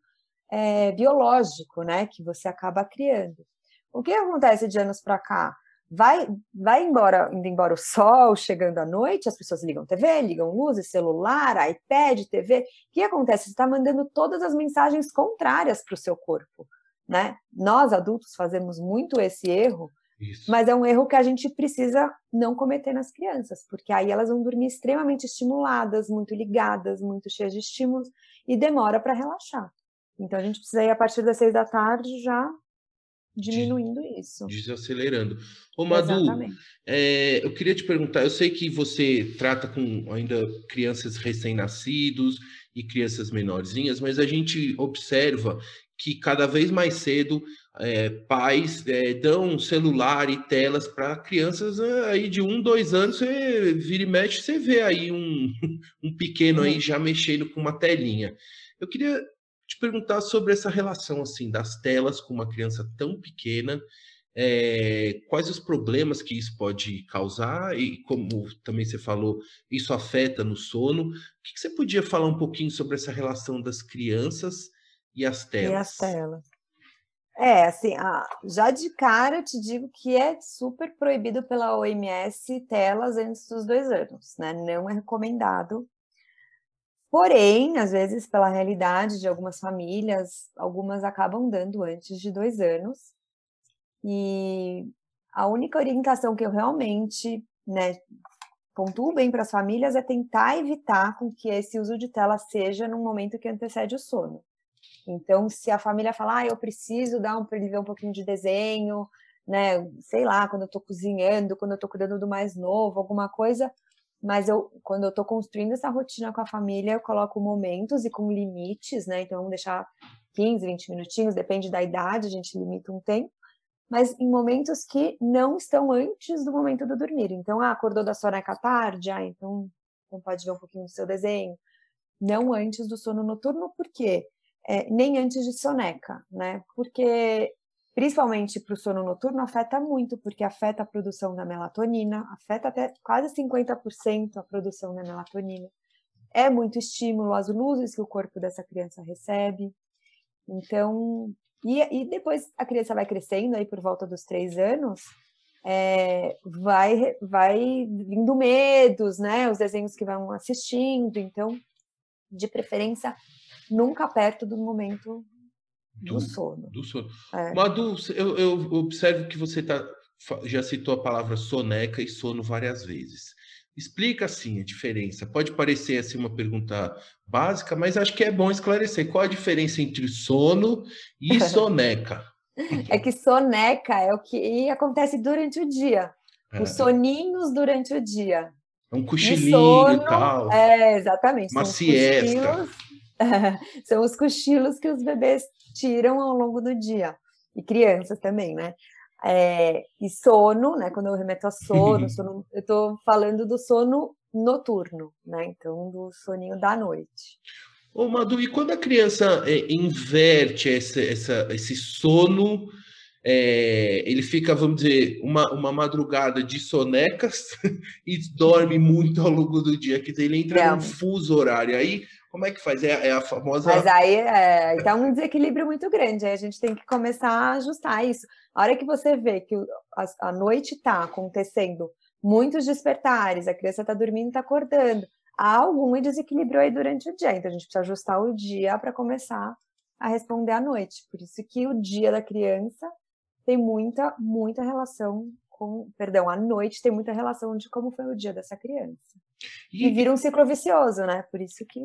Speaker 2: é, biológico, né, que você acaba criando. O que acontece de anos para cá? Vai, vai embora, indo embora o sol, chegando à noite, as pessoas ligam TV, ligam luzes, celular, iPad, TV. O que acontece? Você está mandando todas as mensagens contrárias para o seu corpo, né? Nós, adultos, fazemos muito esse erro, Isso. mas é um erro que a gente precisa não cometer nas crianças, porque aí elas vão dormir extremamente estimuladas, muito ligadas, muito cheias de estímulos, e demora para relaxar. Então a gente precisa ir a partir das seis da tarde já diminuindo isso.
Speaker 1: Desacelerando. Ô, Madu, é, eu queria te perguntar, eu sei que você trata com ainda crianças recém-nascidos e crianças menorzinhas, mas a gente observa que cada vez mais cedo é, pais é, dão celular e telas para crianças é, aí de um, dois anos, você vira e mexe, você vê aí um, um pequeno aí já mexendo com uma telinha. Eu queria te perguntar sobre essa relação assim das telas com uma criança tão pequena, é, quais os problemas que isso pode causar e como também você falou, isso afeta no sono. O que, que você podia falar um pouquinho sobre essa relação das crianças e as telas?
Speaker 2: E as telas. É, assim, já de cara eu te digo que é super proibido pela OMS telas antes dos dois anos, né? Não é recomendado. Porém, às vezes, pela realidade de algumas famílias, algumas acabam dando antes de dois anos. E a única orientação que eu realmente, né, pontuo bem para as famílias é tentar evitar com que esse uso de tela seja no momento que antecede o sono. Então, se a família falar, ah, eu preciso dar um, ver um pouquinho de desenho, né? Sei lá, quando eu estou cozinhando, quando eu estou cuidando do mais novo, alguma coisa. Mas eu, quando eu estou construindo essa rotina com a família, eu coloco momentos e com limites, né? Então, vamos deixar 15, 20 minutinhos, depende da idade, a gente limita um tempo. Mas em momentos que não estão antes do momento do dormir. Então, ah, acordou da soneca tarde, ah, então, então pode ver um pouquinho do seu desenho. Não antes do sono noturno, por quê? é, nem antes de soneca, né? Porque principalmente para o sono noturno afeta muito, porque afeta a produção da melatonina, afeta até quase 50% a produção da melatonina. É muito estímulo às luzes que o corpo dessa criança recebe. Então, e, e depois a criança vai crescendo aí por volta dos três anos, é, vai, vai vindo medos, né? Os desenhos que vão assistindo, então, de preferência, nunca perto do momento do, do sono.
Speaker 1: Do sono. É. Madu, eu, eu observo que você tá, já citou a palavra soneca e sono várias vezes. Explica assim a diferença. Pode parecer assim uma pergunta básica, mas acho que é bom esclarecer qual a diferença entre sono e soneca.
Speaker 2: é que soneca é o que acontece durante o dia. É. Os soninhos durante o dia.
Speaker 1: É um cochilinho sono, e tal.
Speaker 2: É, exatamente.
Speaker 1: Uma siesta.
Speaker 2: São os cochilos que os bebês tiram ao longo do dia. E crianças também, né? É, e sono, né? Quando eu remeto a sono, sono eu estou falando do sono noturno, né? Então, do soninho da noite.
Speaker 1: Ô, Madu, e quando a criança é, inverte esse, essa, esse sono, é, ele fica, vamos dizer, uma, uma madrugada de sonecas e dorme muito ao longo do dia, que ele entra Não. num fuso horário. Aí como é que faz? É, é a famosa.
Speaker 2: Mas aí é, então um desequilíbrio muito grande. Aí a gente tem que começar a ajustar isso. A hora que você vê que a, a noite está acontecendo muitos despertares, a criança está dormindo, está acordando, há algum desequilíbrio aí durante o dia. Então a gente precisa ajustar o dia para começar a responder à noite. Por isso que o dia da criança tem muita, muita relação com, perdão, a noite tem muita relação de como foi o dia dessa criança. E, e vira um ciclo vicioso, né? Por isso que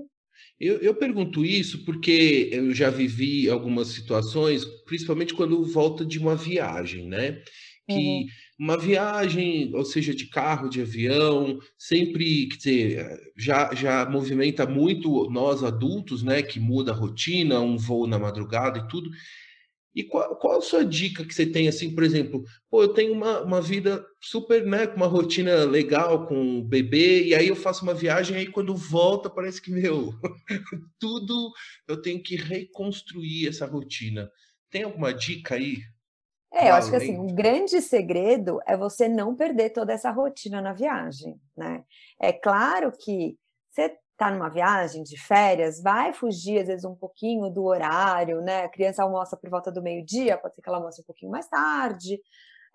Speaker 1: eu, eu, pergunto isso porque eu já vivi algumas situações, principalmente quando volta de uma viagem, né? Que uhum. uma viagem, ou seja, de carro, de avião, sempre, quer dizer, já, já movimenta muito nós adultos, né? Que muda a rotina, um voo na madrugada e tudo. E qual, qual a sua dica que você tem, assim, por exemplo, pô, eu tenho uma, uma vida super, né, com uma rotina legal com o bebê, e aí eu faço uma viagem, aí quando volta parece que, meu, tudo eu tenho que reconstruir essa rotina. Tem alguma dica aí?
Speaker 2: É, eu acho que assim, um grande segredo é você não perder toda essa rotina na viagem, né? É claro que você está numa viagem de férias, vai fugir às vezes um pouquinho do horário, né? A criança almoça por volta do meio-dia, pode ser que ela almoce um pouquinho mais tarde,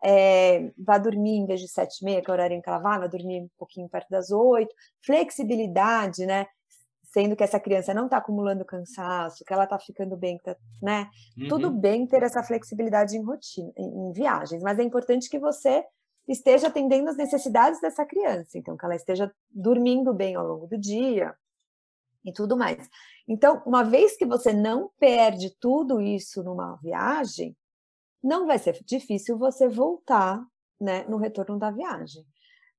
Speaker 2: é, vá dormir em vez de sete e meia, que é o horário em que ela vai, vai dormir um pouquinho perto das oito. Flexibilidade, né? Sendo que essa criança não está acumulando cansaço, que ela está ficando bem, tá, né? Uhum. Tudo bem ter essa flexibilidade em rotina, em, em viagens, mas é importante que você esteja atendendo às necessidades dessa criança, então que ela esteja dormindo bem ao longo do dia e tudo mais. Então, uma vez que você não perde tudo isso numa viagem, não vai ser difícil você voltar, né, no retorno da viagem.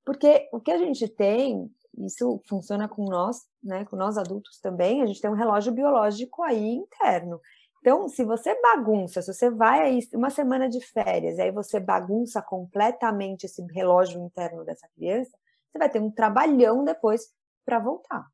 Speaker 2: Porque o que a gente tem, isso funciona com nós, né, com nós adultos também, a gente tem um relógio biológico aí interno. Então, se você bagunça, se você vai aí uma semana de férias, e aí você bagunça completamente esse relógio interno dessa criança, você vai ter um trabalhão depois para voltar.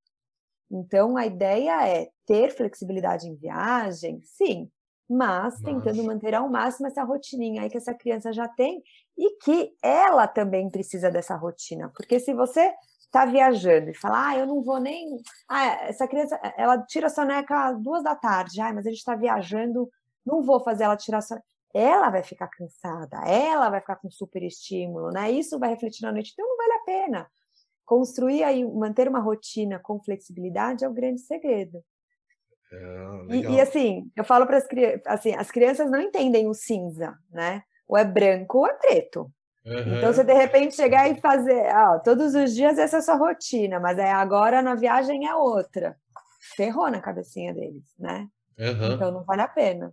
Speaker 2: Então, a ideia é ter flexibilidade em viagem, sim, mas tentando manter ao máximo essa rotininha aí que essa criança já tem e que ela também precisa dessa rotina. Porque se você está viajando e fala, ah, eu não vou nem. Ah, essa criança, ela tira a soneca às duas da tarde, ah, mas a gente está viajando, não vou fazer ela tirar a soneca. Ela vai ficar cansada, ela vai ficar com super estímulo, né? Isso vai refletir na noite, então não vale a pena. Construir aí, manter uma rotina com flexibilidade é o grande segredo. É, e, e, assim, eu falo para as crianças, assim, as crianças não entendem o cinza, né? Ou é branco ou é preto. Uhum. Então, você de repente chegar e fazer, ah, todos os dias essa é a sua rotina, mas é agora na viagem é outra. Ferrou na cabecinha deles, né? Uhum. Então não vale a pena.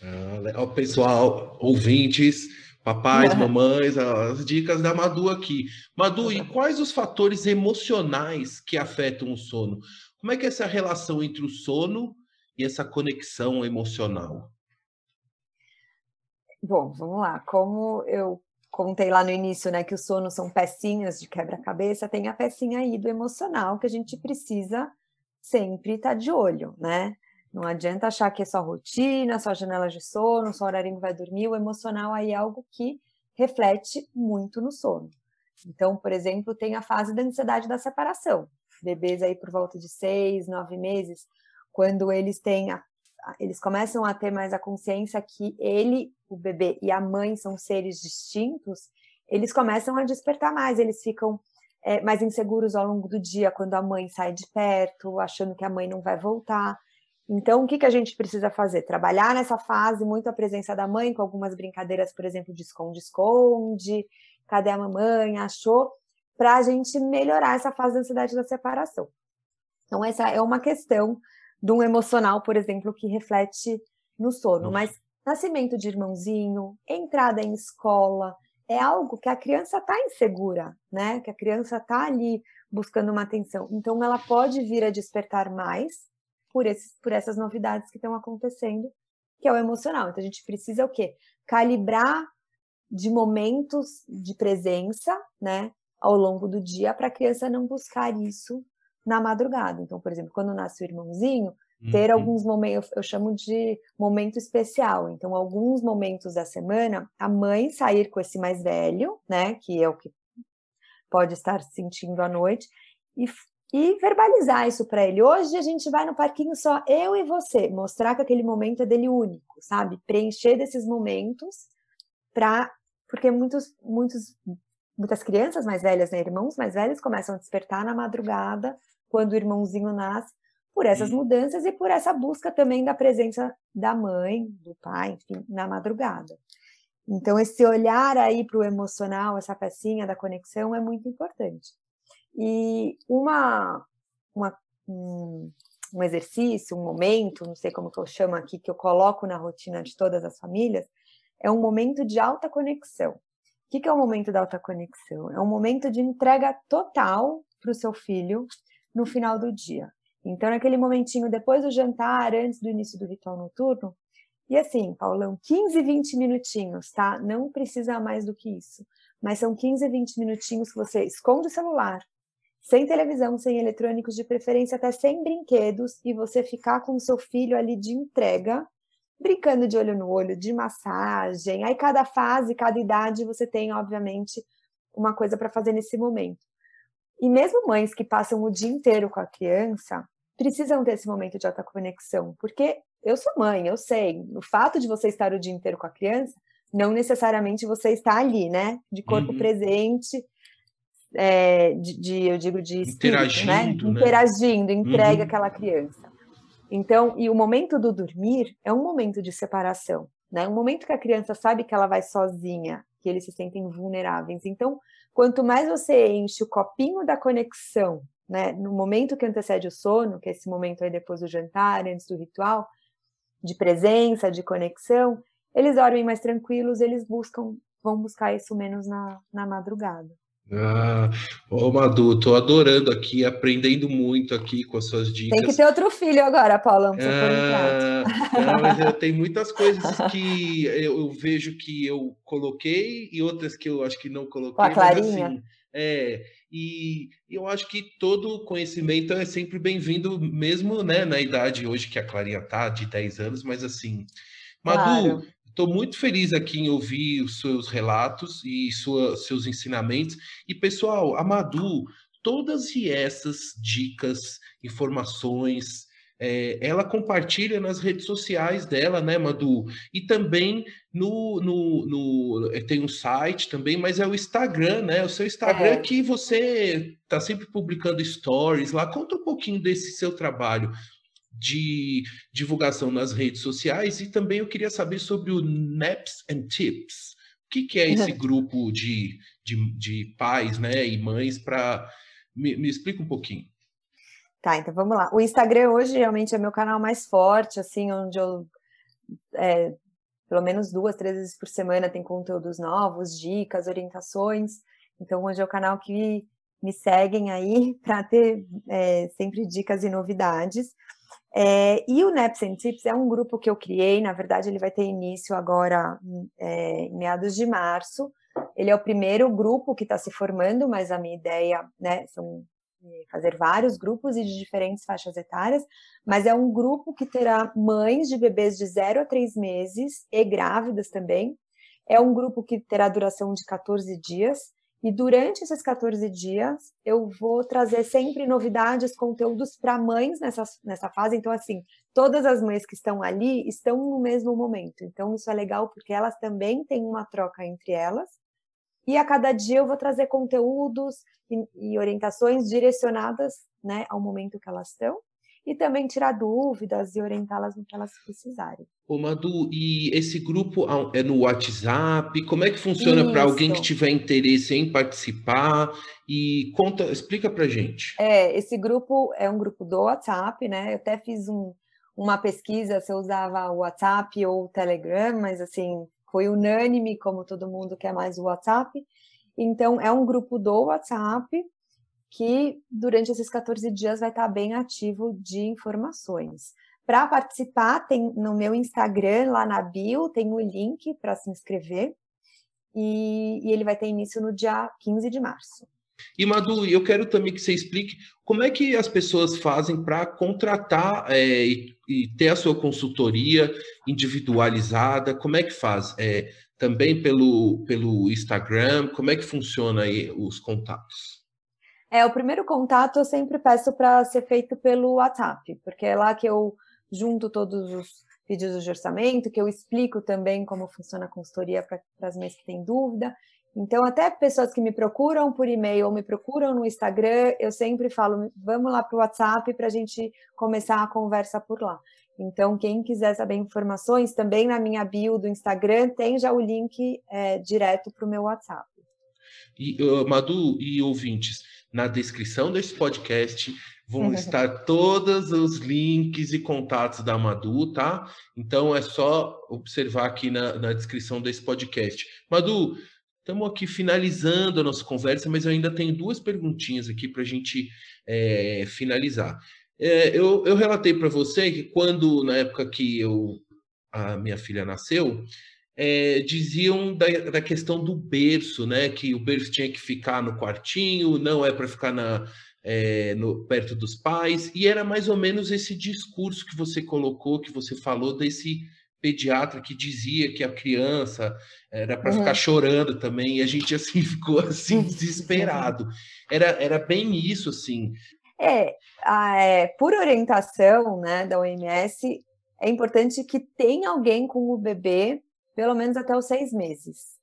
Speaker 1: Ah, legal, pessoal, ouvintes, papais, mamães, as dicas da Madu aqui. Madu, e quais os fatores emocionais que afetam o sono? Como é que é essa relação entre o sono e essa conexão emocional?
Speaker 2: Bom, vamos lá. Como eu contei lá no início, né, que o sono são pecinhas de quebra-cabeça, tem a pecinha aí do emocional que a gente precisa sempre estar tá de olho, né? Não adianta achar que é só rotina, só janela de sono, só horário que vai dormir. O emocional aí é algo que reflete muito no sono. Então, por exemplo, tem a fase da ansiedade da separação. Bebês aí por volta de seis, nove meses, quando eles têm a eles começam a ter mais a consciência que ele, o bebê e a mãe são seres distintos, eles começam a despertar mais, eles ficam é, mais inseguros ao longo do dia quando a mãe sai de perto, achando que a mãe não vai voltar. Então, o que, que a gente precisa fazer? Trabalhar nessa fase muito a presença da mãe, com algumas brincadeiras, por exemplo, de esconde-esconde, cadê a mamãe, achou, para a gente melhorar essa fase da ansiedade da separação. Então, essa é uma questão de um emocional, por exemplo, que reflete no sono. Nossa. Mas nascimento de irmãozinho, entrada em escola, é algo que a criança está insegura, né? Que a criança está ali buscando uma atenção. Então, ela pode vir a despertar mais por, esses, por essas novidades que estão acontecendo, que é o emocional. Então, a gente precisa o quê? Calibrar de momentos de presença, né? Ao longo do dia, para a criança não buscar isso na madrugada. Então, por exemplo, quando nasce o irmãozinho, ter uhum. alguns momentos, eu chamo de momento especial. Então, alguns momentos da semana, a mãe sair com esse mais velho, né, que é o que pode estar sentindo à noite, e, e verbalizar isso para ele. Hoje a gente vai no parquinho só eu e você, mostrar que aquele momento é dele único, sabe? Preencher desses momentos para porque muitos muitos muitas crianças mais velhas, né, irmãos mais velhos começam a despertar na madrugada quando o irmãozinho nasce, por essas mudanças e por essa busca também da presença da mãe, do pai, enfim, na madrugada. Então, esse olhar aí para o emocional, essa pecinha da conexão é muito importante. E uma, uma um, um, exercício, um momento, não sei como que eu chamo aqui, que eu coloco na rotina de todas as famílias, é um momento de alta conexão. O que, que é o momento da alta conexão? É um momento de entrega total para o seu filho, no final do dia. Então, naquele momentinho depois do jantar, antes do início do ritual noturno, e assim, Paulão, 15, 20 minutinhos, tá? Não precisa mais do que isso. Mas são 15, 20 minutinhos que você esconde o celular, sem televisão, sem eletrônicos, de preferência até sem brinquedos, e você ficar com o seu filho ali de entrega, brincando de olho no olho, de massagem. Aí, cada fase, cada idade, você tem, obviamente, uma coisa para fazer nesse momento. E mesmo mães que passam o dia inteiro com a criança precisam ter esse momento de alta conexão, porque eu sou mãe, eu sei, o fato de você estar o dia inteiro com a criança, não necessariamente você está ali, né? De corpo uhum. presente, é, de, de, eu digo de espírito, né? Interagindo, né? Interagindo, entregue uhum. aquela criança. Então, e o momento do dormir é um momento de separação, né? Um momento que a criança sabe que ela vai sozinha, que eles se sentem vulneráveis. Então, Quanto mais você enche o copinho da conexão, né, no momento que antecede o sono, que é esse momento aí depois do jantar, antes do ritual, de presença, de conexão, eles dormem mais tranquilos, eles buscam, vão buscar isso menos na, na madrugada.
Speaker 1: Ah, ô Madu, tô adorando aqui, aprendendo muito aqui com as suas dicas.
Speaker 2: Tem que ter outro filho agora, Paulo,
Speaker 1: ah, não, mas eu tenho muitas coisas que eu, eu, vejo que eu coloquei e outras que eu acho que não coloquei. Com
Speaker 2: a Clarinha. Assim,
Speaker 1: é, e eu acho que todo conhecimento é sempre bem-vindo, mesmo né, na idade hoje que a Clarinha tá, de 10 anos, mas assim, Madu, claro. Estou muito feliz aqui em ouvir os seus relatos e sua, seus ensinamentos. E, pessoal, a Madu, todas essas dicas, informações, é, ela compartilha nas redes sociais dela, né, Madu? E também no, no, no, eh, tem um site também, mas é o Instagram, né? O seu Instagram é. que você está sempre publicando stories lá. Conta um pouquinho desse seu trabalho de divulgação nas redes sociais e também eu queria saber sobre o Naps and Tips. O que, que é esse grupo de, de, de pais né, e mães para. Me, me explica um pouquinho.
Speaker 2: Tá, então vamos lá. O Instagram hoje realmente é meu canal mais forte, assim, onde eu é, pelo menos duas, três vezes por semana tem conteúdos novos, dicas, orientações. Então hoje é o canal que me seguem aí para ter é, sempre dicas e novidades. É, e o Naps and Tips é um grupo que eu criei, na verdade ele vai ter início agora é, em meados de março. Ele é o primeiro grupo que está se formando, mas a minha ideia né, são fazer vários grupos e de diferentes faixas etárias, mas é um grupo que terá mães de bebês de 0 a 3 meses e grávidas também. É um grupo que terá duração de 14 dias e durante esses 14 dias, eu vou trazer sempre novidades, conteúdos para mães nessa, nessa fase. Então, assim, todas as mães que estão ali estão no mesmo momento. Então, isso é legal porque elas também têm uma troca entre elas. E a cada dia eu vou trazer conteúdos e, e orientações direcionadas né, ao momento que elas estão e também tirar dúvidas e orientá-las no que elas precisarem.
Speaker 1: Ô Madu, e esse grupo é no WhatsApp? Como é que funciona para alguém que tiver interesse em participar? E conta, explica para gente.
Speaker 2: É, esse grupo é um grupo do WhatsApp, né? Eu até fiz um, uma pesquisa se eu usava o WhatsApp ou o Telegram, mas assim, foi unânime, como todo mundo quer mais o WhatsApp. Então, é um grupo do WhatsApp que durante esses 14 dias vai estar bem ativo de informações. Para participar, tem no meu Instagram, lá na bio, tem o link para se inscrever. E, e, ele vai ter início no dia 15 de março.
Speaker 1: E Madu, eu quero também que você explique como é que as pessoas fazem para contratar é, e, e, ter a sua consultoria individualizada, como é que faz? É, também pelo, pelo Instagram, como é que funciona aí os contatos?
Speaker 2: É, o primeiro contato eu sempre peço para ser feito pelo WhatsApp, porque é lá que eu junto todos os pedidos de orçamento, que eu explico também como funciona a consultoria para as mães que têm dúvida. Então, até pessoas que me procuram por e-mail ou me procuram no Instagram, eu sempre falo, vamos lá para o WhatsApp para a gente começar a conversa por lá. Então, quem quiser saber informações, também na minha bio do Instagram tem já o link é, direto para o meu WhatsApp.
Speaker 1: E, uh, Madu e ouvintes, na descrição desse podcast vão estar todos os links e contatos da Madu, tá? Então é só observar aqui na, na descrição desse podcast. Madu, estamos aqui finalizando a nossa conversa, mas eu ainda tenho duas perguntinhas aqui para a gente é, finalizar. É, eu, eu relatei para você que quando, na época que eu, a minha filha nasceu, é, diziam da, da, questão do berço, né? Que o berço tinha que ficar no quartinho, não é para ficar na, é, no, perto dos pais, e era mais ou menos esse discurso que você colocou, que você falou desse pediatra que dizia que a criança era para uhum. ficar chorando também, e a gente assim ficou assim desesperado. Era, era bem isso, assim.
Speaker 2: É, a, é, por orientação né, da OMS, é importante que tenha alguém com o bebê pelo menos até os seis meses.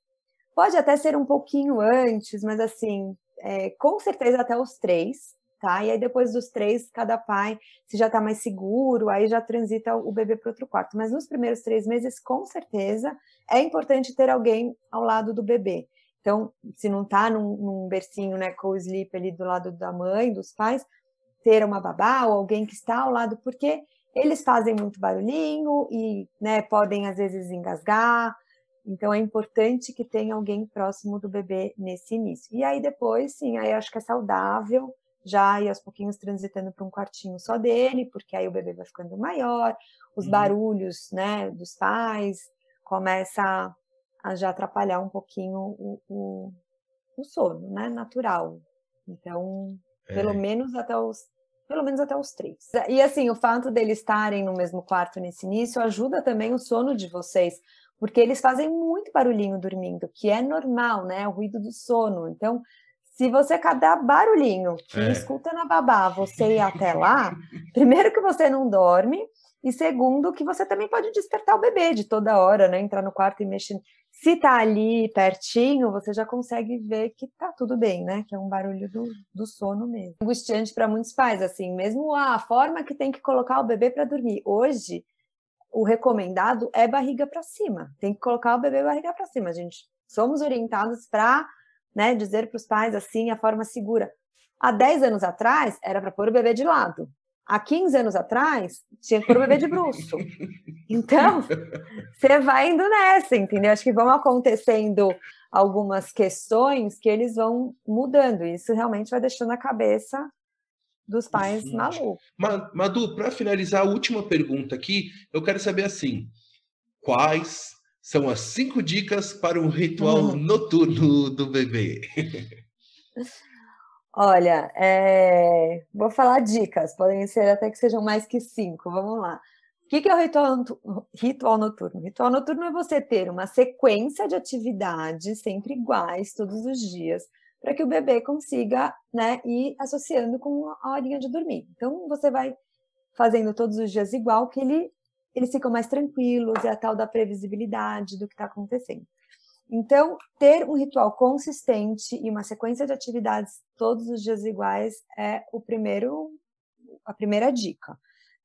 Speaker 2: Pode até ser um pouquinho antes, mas assim, é, com certeza até os três, tá? E aí depois dos três, cada pai, se já está mais seguro, aí já transita o bebê para outro quarto. Mas nos primeiros três meses, com certeza, é importante ter alguém ao lado do bebê. Então, se não está num, num bercinho, né, com o sleep ali do lado da mãe, dos pais, ter uma babá ou alguém que está ao lado, porque eles fazem muito barulhinho e né, podem às vezes engasgar. Então é importante que tenha alguém próximo do bebê nesse início. E aí depois, sim, aí acho que é saudável já ir aos pouquinhos transitando para um quartinho só dele, porque aí o bebê vai ficando maior, os uhum. barulhos, né, dos pais começa a, a já atrapalhar um pouquinho o, o, o sono, né, natural. Então, é. pelo menos até os pelo menos até os três. E assim, o fato deles estarem no mesmo quarto nesse início ajuda também o sono de vocês, porque eles fazem muito barulhinho dormindo, que é normal, né? O ruído do sono. Então, se você cada barulhinho que é. escuta na babá, você ir até lá, primeiro que você não dorme, e segundo que você também pode despertar o bebê de toda hora, né? Entrar no quarto e mexer. Se tá ali pertinho, você já consegue ver que tá tudo bem, né? Que é um barulho do, do sono mesmo. Angustiante para muitos pais, assim, mesmo a forma que tem que colocar o bebê para dormir. Hoje, o recomendado é barriga para cima. Tem que colocar o bebê barriga para cima, gente. Somos orientados para né, dizer para os pais assim a forma segura. Há 10 anos atrás era para pôr o bebê de lado. Há 15 anos atrás tinha que pôr o bebê de bruxo. Então, você vai indo nessa, entendeu? Acho que vão acontecendo algumas questões que eles vão mudando. Isso realmente vai deixando a cabeça dos pais Sim. malucos.
Speaker 1: Madu, para finalizar a última pergunta aqui, eu quero saber assim: quais são as cinco dicas para um ritual uhum. noturno do bebê?
Speaker 2: Olha, é... vou falar dicas, podem ser até que sejam mais que cinco. Vamos lá. O que é o ritual, ritual noturno? Ritual noturno é você ter uma sequência de atividades sempre iguais todos os dias, para que o bebê consiga né, ir associando com a horinha de dormir. Então, você vai fazendo todos os dias igual, que ele, eles ficam mais tranquilos, é a tal da previsibilidade do que está acontecendo. Então, ter um ritual consistente e uma sequência de atividades todos os dias iguais é o primeiro, a primeira dica,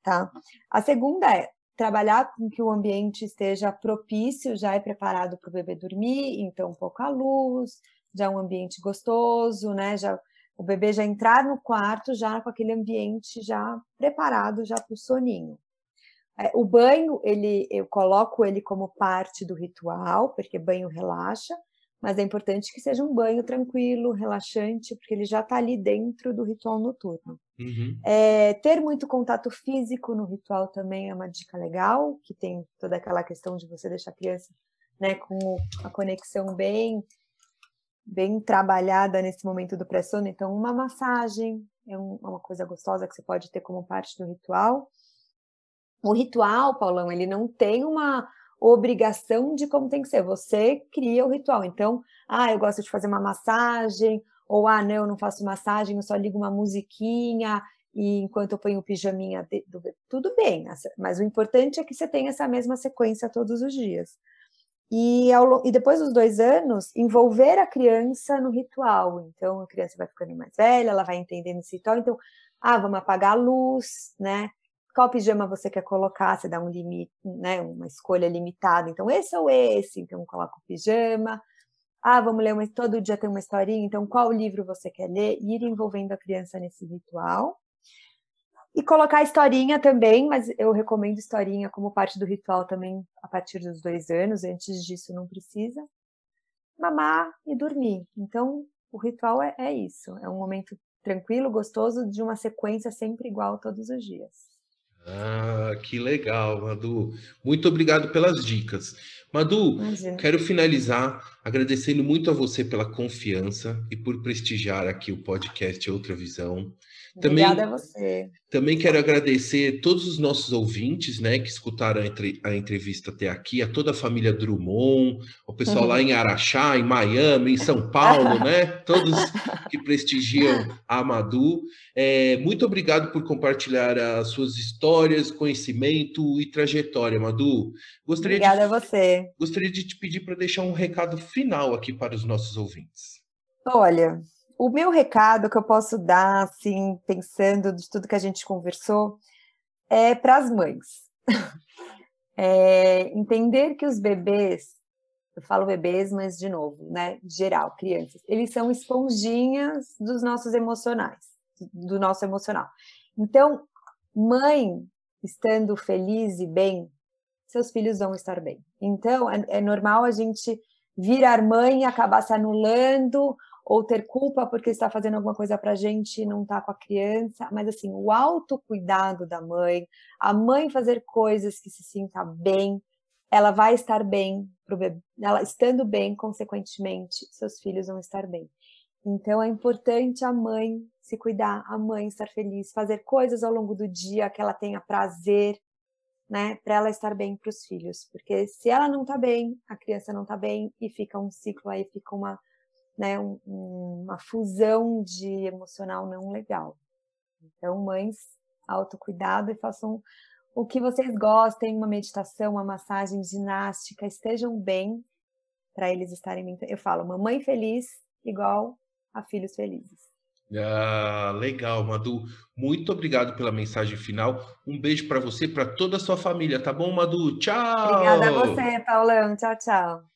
Speaker 2: tá? A segunda é trabalhar com que o ambiente esteja propício já e preparado para o bebê dormir, então pouca luz, já um ambiente gostoso, né? Já o bebê já entrar no quarto já com aquele ambiente já preparado já para o soninho. É, o banho, ele, eu coloco ele como parte do ritual, porque banho relaxa, mas é importante que seja um banho tranquilo, relaxante, porque ele já está ali dentro do ritual noturno. Uhum. É, ter muito contato físico no ritual também é uma dica legal, que tem toda aquela questão de você deixar a criança né, com a conexão bem bem trabalhada nesse momento do pré-sono. Então, uma massagem é um, uma coisa gostosa que você pode ter como parte do ritual. O ritual, Paulão, ele não tem uma obrigação de como tem que ser. Você cria o ritual. Então, ah, eu gosto de fazer uma massagem, ou ah, não, eu não faço massagem, eu só ligo uma musiquinha e enquanto eu ponho o pijaminha tudo bem, mas o importante é que você tenha essa mesma sequência todos os dias. E, ao, e depois dos dois anos, envolver a criança no ritual. Então, a criança vai ficando mais velha, ela vai entendendo esse ritual. Então, ah, vamos apagar a luz, né? Qual pijama você quer colocar? Você dá um limite, né? Uma escolha limitada. Então, esse ou esse. Então, coloca o pijama. Ah, vamos ler uma, todo dia tem uma historinha. Então, qual livro você quer ler? Ir envolvendo a criança nesse ritual. E colocar historinha também, mas eu recomendo historinha como parte do ritual também a partir dos dois anos, antes disso não precisa. Mamar e dormir. Então, o ritual é, é isso, é um momento tranquilo, gostoso, de uma sequência sempre igual todos os dias.
Speaker 1: Ah, que legal, Madu. Muito obrigado pelas dicas. Madu, Imagina. quero finalizar agradecendo muito a você pela confiança e por prestigiar aqui o podcast Outra Visão.
Speaker 2: Também, Obrigada a você.
Speaker 1: Também quero agradecer todos os nossos ouvintes, né, que escutaram a, entre, a entrevista até aqui, a toda a família Drummond, o pessoal lá em Araxá, em Miami, em São Paulo, né, todos que prestigiam a Madu. É, muito obrigado por compartilhar as suas histórias, conhecimento e trajetória, Madu.
Speaker 2: Gostaria Obrigada de, a você.
Speaker 1: Gostaria de te pedir para deixar um recado final aqui para os nossos ouvintes.
Speaker 2: Olha, o meu recado que eu posso dar, assim, pensando de tudo que a gente conversou, é para as mães. É entender que os bebês, eu falo bebês, mas de novo, né, geral, crianças, eles são esponjinhas dos nossos emocionais, do nosso emocional. Então, mãe estando feliz e bem, seus filhos vão estar bem. Então, é, é normal a gente virar mãe e acabar se anulando ou ter culpa porque está fazendo alguma coisa para a gente e não está com a criança, mas assim, o autocuidado da mãe, a mãe fazer coisas que se sinta bem, ela vai estar bem pro bebê, ela estando bem, consequentemente, seus filhos vão estar bem. Então é importante a mãe se cuidar, a mãe estar feliz, fazer coisas ao longo do dia que ela tenha prazer, né, para ela estar bem para os filhos, porque se ela não está bem, a criança não está bem e fica um ciclo aí, fica uma né, um, uma fusão de emocional não legal. Então, mães, autocuidado e façam o que vocês gostem, uma meditação, uma massagem, ginástica, estejam bem para eles estarem. Eu falo, mamãe feliz igual a filhos felizes.
Speaker 1: Ah, legal, Madu. Muito obrigado pela mensagem final. Um beijo para você, para toda a sua família, tá bom, Madu? Tchau.
Speaker 2: Obrigada a você, Paulão. Tchau, tchau.